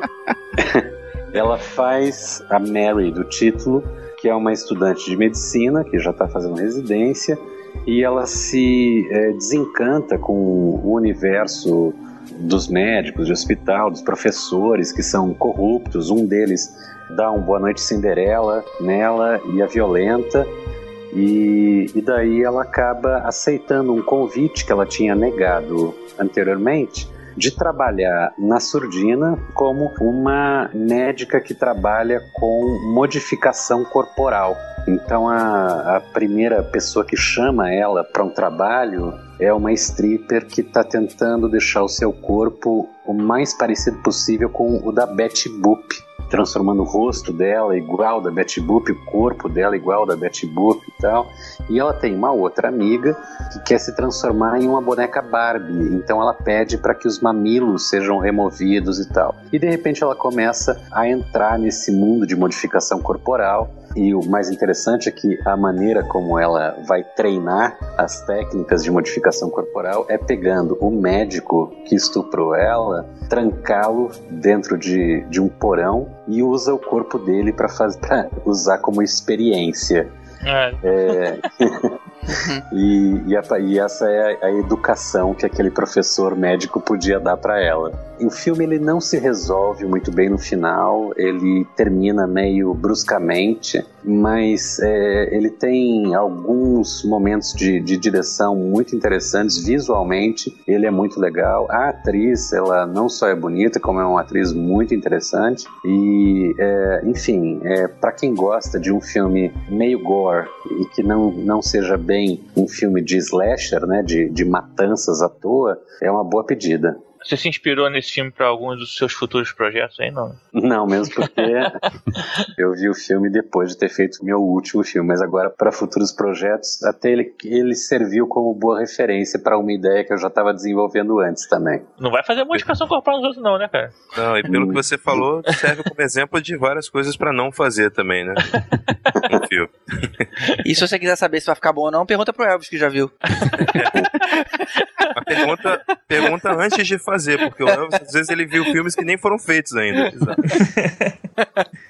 ela faz a Mary do título, que é uma estudante de medicina, que já está fazendo residência, e ela se é, desencanta com o universo dos médicos de hospital, dos professores que são corruptos. Um deles dá um boa noite Cinderela nela e a violenta. E, e daí ela acaba aceitando um convite que ela tinha negado anteriormente de trabalhar na surdina como uma médica que trabalha com modificação corporal. Então a, a primeira pessoa que chama ela para um trabalho é uma stripper que está tentando deixar o seu corpo o mais parecido possível com o da Betty Boop transformando o rosto dela igual da Betty Boop, o corpo dela igual da Betty Boop e tal. E ela tem uma outra amiga que quer se transformar em uma boneca Barbie. Então ela pede para que os mamilos sejam removidos e tal. E de repente ela começa a entrar nesse mundo de modificação corporal e o mais interessante é que a maneira como ela vai treinar as técnicas de modificação corporal é pegando o médico que estuprou ela, trancá-lo dentro de, de um porão e usa o corpo dele para usar como experiência. É. é... e, e, a, e, essa é a, a, educação que aquele professor médico podia dar para ela. O filme ele não se resolve muito bem no final, ele termina meio bruscamente, mas é, ele tem alguns momentos de, de, direção muito interessantes visualmente. Ele é muito legal. A atriz, ela não só é bonita, como é uma atriz muito interessante. E, é, enfim, é, para quem gosta de um filme meio gore e que não, não seja bem um filme de slasher, né, de, de matanças à toa, é uma boa pedida. Você se inspirou nesse filme para alguns dos seus futuros projetos aí, não? Não, mesmo porque eu vi o filme depois de ter feito meu último filme, mas agora para futuros projetos, até ele, ele serviu como boa referência para uma ideia que eu já estava desenvolvendo antes também. Não vai fazer modificação corporal nos outros não, né, cara? Não, e pelo que você falou, serve como exemplo de várias coisas para não fazer também, né? filme. E se você quiser saber se vai ficar bom ou não, pergunta pro Elvis que já viu. Pergunta, pergunta antes de fazer fazer, porque o Elvis, às vezes, ele viu filmes que nem foram feitos ainda.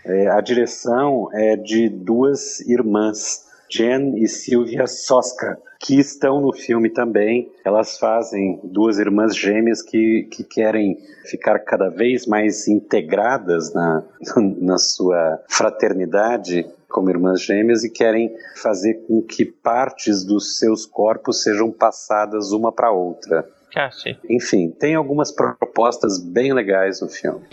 É, a direção é de duas irmãs, Jen e Sylvia Soska, que estão no filme também. Elas fazem duas irmãs gêmeas que, que querem ficar cada vez mais integradas na, na sua fraternidade como irmãs gêmeas e querem fazer com que partes dos seus corpos sejam passadas uma para outra. Enfim, tem algumas propostas bem legais no filme.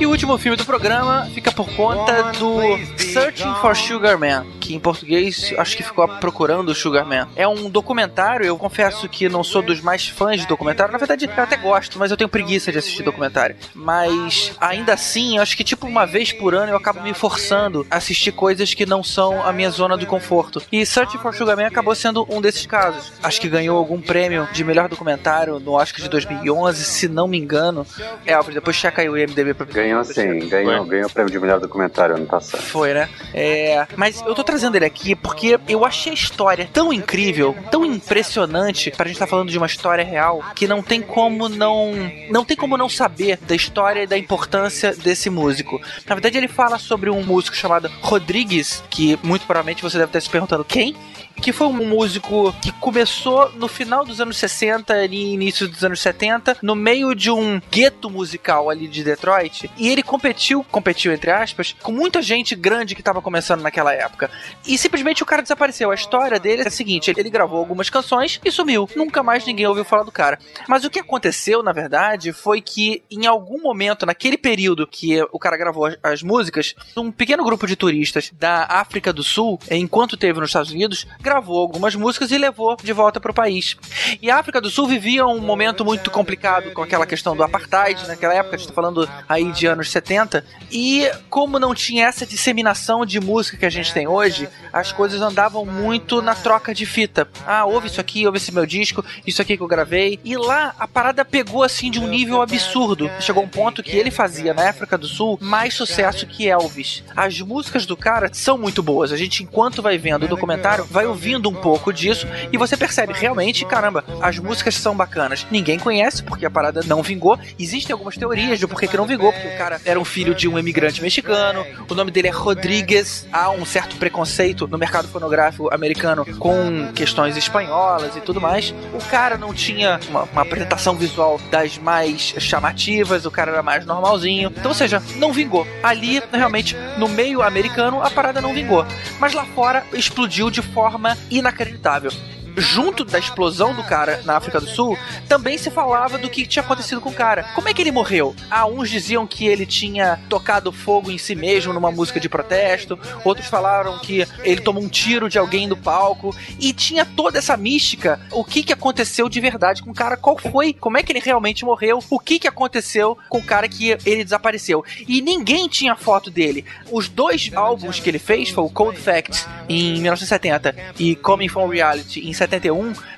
E o último filme do programa fica por conta do Searching for Sugar Man, que em português acho que ficou procurando o Sugar Man. É um documentário, eu confesso que não sou dos mais fãs de documentário, na verdade eu até gosto, mas eu tenho preguiça de assistir documentário. Mas ainda assim, eu acho que tipo uma vez por ano eu acabo me forçando a assistir coisas que não são a minha zona de conforto. E Searching for Sugar Man acabou sendo um desses casos. Acho que ganhou algum prêmio de melhor documentário no Oscar de 2011, se não me engano. É, depois checa aí o IMDb pra Ganhou sim, ganhou, ganhou o prêmio de melhor documentário ano passado. Foi, né? É, mas eu tô trazendo ele aqui porque eu achei a história tão incrível, tão impressionante, pra gente estar tá falando de uma história real, que não tem como não. Não tem como não saber da história e da importância desse músico. Na verdade, ele fala sobre um músico chamado Rodrigues, que muito provavelmente você deve estar se perguntando quem que foi um músico que começou no final dos anos 60 e início dos anos 70, no meio de um gueto musical ali de Detroit, e ele competiu, competiu entre aspas, com muita gente grande que estava começando naquela época. E simplesmente o cara desapareceu. A história dele é a seguinte, ele gravou algumas canções e sumiu. Nunca mais ninguém ouviu falar do cara. Mas o que aconteceu, na verdade, foi que em algum momento, naquele período que o cara gravou as músicas, um pequeno grupo de turistas da África do Sul, enquanto teve nos Estados Unidos, gravou algumas músicas e levou de volta para o país. E a África do Sul vivia um momento muito complicado com aquela questão do apartheid naquela época, a gente está falando aí de anos 70 e como não tinha essa disseminação de música que a gente tem hoje, as coisas andavam muito na troca de fita. Ah, ouve isso aqui, ouve esse meu disco, isso aqui que eu gravei. E lá a parada pegou assim de um nível absurdo. Chegou um ponto que ele fazia na África do Sul mais sucesso que Elvis. As músicas do cara são muito boas. A gente, enquanto vai vendo o documentário, vai ouvindo um pouco disso e você percebe realmente, caramba, as músicas são bacanas. Ninguém conhece porque a parada não vingou. Existem algumas teorias de porquê que não vingou, porque cara era um filho de um imigrante mexicano, o nome dele é Rodrigues, há um certo preconceito no mercado fonográfico americano com questões espanholas e tudo mais. O cara não tinha uma, uma apresentação visual das mais chamativas, o cara era mais normalzinho. Então, ou seja, não vingou. Ali, realmente, no meio americano, a parada não vingou. Mas lá fora explodiu de forma inacreditável junto da explosão do cara na África do Sul, também se falava do que tinha acontecido com o cara. Como é que ele morreu? Ah, uns diziam que ele tinha tocado fogo em si mesmo numa música de protesto, outros falaram que ele tomou um tiro de alguém do palco, e tinha toda essa mística. O que que aconteceu de verdade com o cara? Qual foi? Como é que ele realmente morreu? O que que aconteceu com o cara que ele desapareceu? E ninguém tinha foto dele. Os dois álbuns que ele fez foi o Cold Facts em 1970 e Coming From Reality em 71,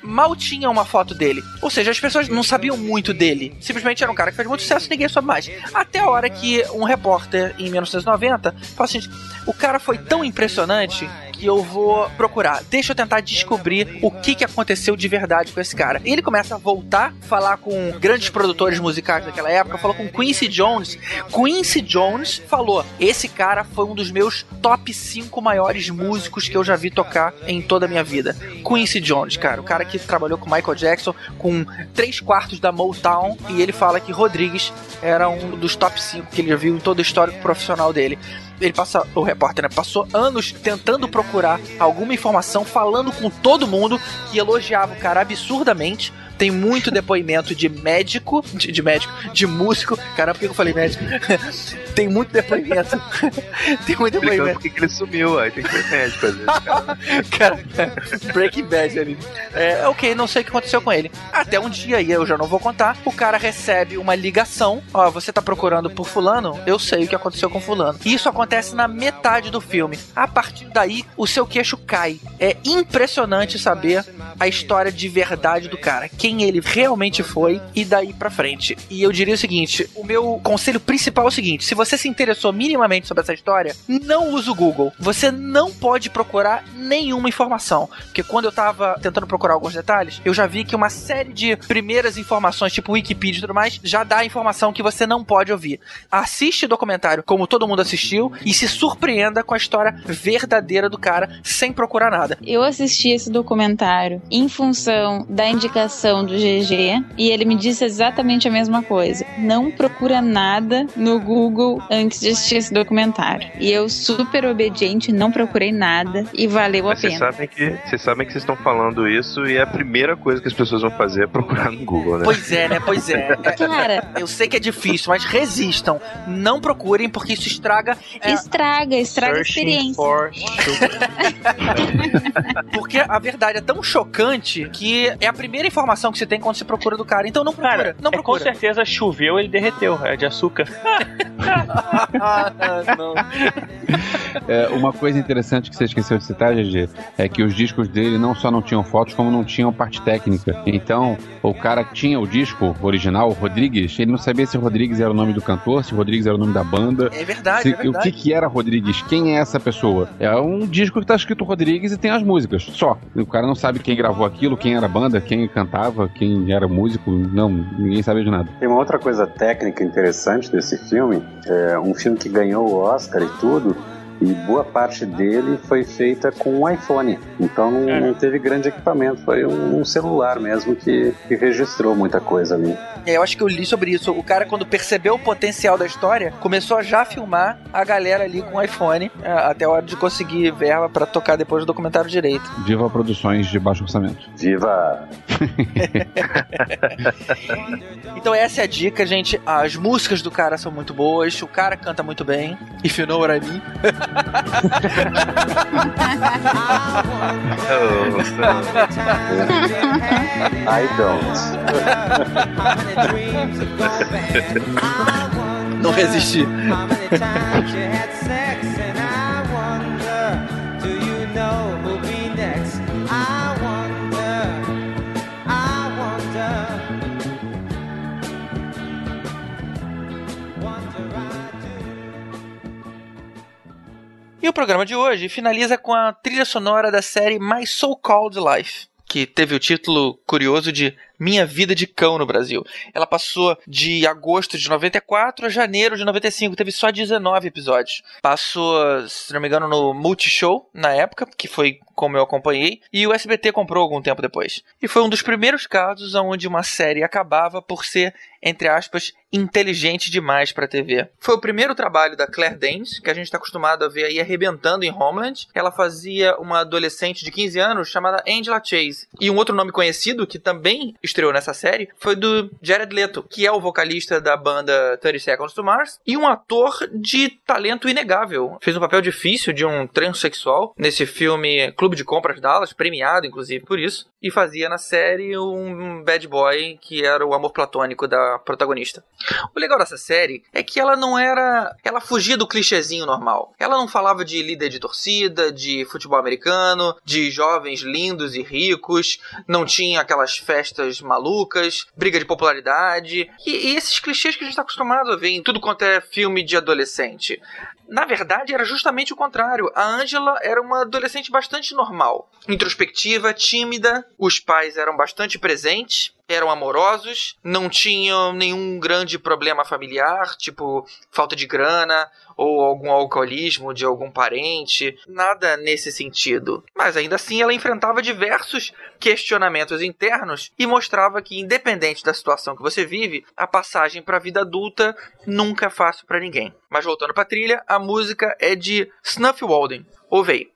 mal tinha uma foto dele. Ou seja, as pessoas não sabiam muito dele. Simplesmente era um cara que fez muito sucesso e ninguém soube mais. Até a hora que um repórter, em 1990, falou assim: o cara foi tão impressionante que eu vou procurar. Deixa eu tentar descobrir o que, que aconteceu de verdade com esse cara. Ele começa a voltar, falar com grandes produtores musicais daquela época, falou com Quincy Jones. Quincy Jones falou: esse cara foi um dos meus top 5 maiores músicos que eu já vi tocar em toda a minha vida. Quincy Jones, cara, o cara que trabalhou com Michael Jackson, com três quartos da Motown, e ele fala que Rodrigues era um dos top 5 que ele já viu em todo o histórico profissional dele ele passa, o repórter, né, passou anos tentando procurar alguma informação, falando com todo mundo que elogiava o cara absurdamente. Tem muito depoimento de médico, de, de médico, de músico. Caramba, por que eu falei médico? tem muito depoimento. tem muito depoimento. Por que ele sumiu? Aí tem que ser médico às vezes, cara. cara, Breaking Bad ali. É, ok, não sei o que aconteceu com ele. Até um dia, aí eu já não vou contar, o cara recebe uma ligação. Ó, você tá procurando por fulano? Eu sei o que aconteceu com fulano. Isso acontece na metade do filme. A partir daí, o seu queixo cai. É impressionante saber a história de verdade do cara. Quem ele realmente foi e daí pra frente. E eu diria o seguinte: o meu conselho principal é o seguinte: se você se interessou minimamente sobre essa história, não use o Google. Você não pode procurar nenhuma informação. Porque quando eu tava tentando procurar alguns detalhes, eu já vi que uma série de primeiras informações, tipo Wikipedia e tudo mais, já dá informação que você não pode ouvir. Assiste o documentário como todo mundo assistiu e se surpreenda com a história verdadeira do cara sem procurar nada. Eu assisti esse documentário em função da indicação do GG e ele me disse exatamente a mesma coisa. Não procura nada no Google antes de assistir esse documentário. E eu, super obediente, não procurei nada e valeu Mas a pena. Vocês sabem, que, vocês sabem que vocês estão falando isso e a primeira coisa que as pessoas vão fazer é procurar no Google, né? Pois é, né? Pois é. Cara, Eu sei que é difícil, mas resistam. Não procurem, porque isso estraga. é, estraga, estraga a experiência. for porque a verdade é tão chocante que é a primeira informação que você tem quando você procura do cara. Então não procura. Cara, não é, com procura. certeza choveu, ele derreteu. É de açúcar. É, uma coisa interessante que você esqueceu de citar, GG, é que os discos dele não só não tinham fotos, como não tinham parte técnica. Então, o cara que tinha o disco original, o Rodrigues, ele não sabia se Rodrigues era o nome do cantor, se Rodrigues era o nome da banda. É verdade, Se- é verdade. o que, que era Rodrigues? Quem é essa pessoa? É um disco que tá escrito Rodrigues e tem as músicas, só. O cara não sabe quem gravou aquilo, quem era a banda, quem cantava, quem era músico, não, ninguém sabia de nada. Tem uma outra coisa técnica interessante desse filme, é um filme que ganhou o Oscar e tudo, e boa parte dele foi feita com um iPhone. Então não, É. não teve grande equipamento, foi um, um celular mesmo que, que registrou muita coisa ali. É, eu acho que eu li sobre isso. O cara, quando percebeu o potencial da história, começou a já filmar a galera ali com o iPhone, é, até a hora de conseguir verba pra tocar depois do documentário direito. Viva Produções de baixo orçamento. Viva! Então essa é a dica, gente. As músicas do cara são muito boas, o cara canta muito bem. If you know what I mean. I don't. Não resisti. E o programa de hoje finaliza com a trilha sonora da série My So-Called Life, que teve o título curioso de Minha Vida de Cão no Brasil. Ela passou de agosto de 94 a janeiro de 95, teve só 19 episódios. Passou, se não me engano, no Multishow na época, que foi como eu acompanhei, e o SBT comprou algum tempo depois. E foi um dos primeiros casos onde uma série acabava por ser, entre aspas, inteligente demais para TV. Foi o primeiro trabalho da Claire Danes, que a gente está acostumado a ver aí arrebentando em Homeland. Ela fazia uma adolescente de 15 anos chamada Angela Chase. E um outro nome conhecido que também estreou nessa série foi do Jared Leto, que é o vocalista da banda 30 Seconds to Mars e um ator de talento inegável. Fez um papel difícil de um transexual nesse filme Clube de Compras Dallas, premiado inclusive por isso, e fazia na série um bad boy que era o amor platônico da protagonista. O legal dessa série é que ela não era. Ela fugia do clichêzinho normal. Ela não falava de líder de torcida, de futebol americano, de jovens lindos e ricos, não tinha aquelas festas malucas, briga de popularidade. E, e esses clichês que a gente está acostumado a ver em tudo quanto é filme de adolescente. Na verdade, era justamente o contrário. A Angela era uma adolescente bastante normal. Introspectiva, tímida, os pais eram bastante presentes, eram amorosos, não tinham nenhum grande problema familiar, tipo falta de grana ou algum alcoolismo de algum parente, nada nesse sentido. Mas ainda assim ela enfrentava diversos questionamentos internos e mostrava que independente da situação que você vive, a passagem para a vida adulta nunca é fácil para ninguém. Mas voltando para a trilha, a música é de Snuff Walden. Ouve.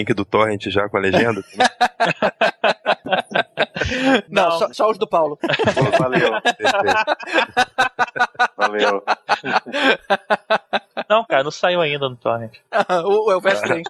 Link do torrent já com a legenda? Não, Só, só os do Paulo. Pô, valeu. valeu. Não, cara, não saiu ainda no Torrent. o Elvis tem.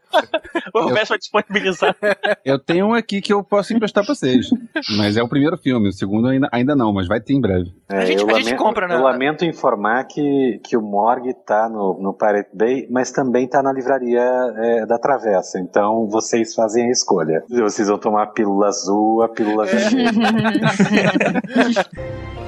O Elvis vai disponibilizar. Eu tenho um aqui que eu posso emprestar pra vocês. Mas é o primeiro filme, o segundo ainda, ainda não, mas vai ter em breve. É, A gente- a gente lamento, compra, né? Eu lamento informar que, que o Morgue tá no, no Pirate Bay, mas também tá na livraria é, da Travessa. Então vocês fazem a escolha. Vocês vão tomar a pílula azul, a pílula vermelha.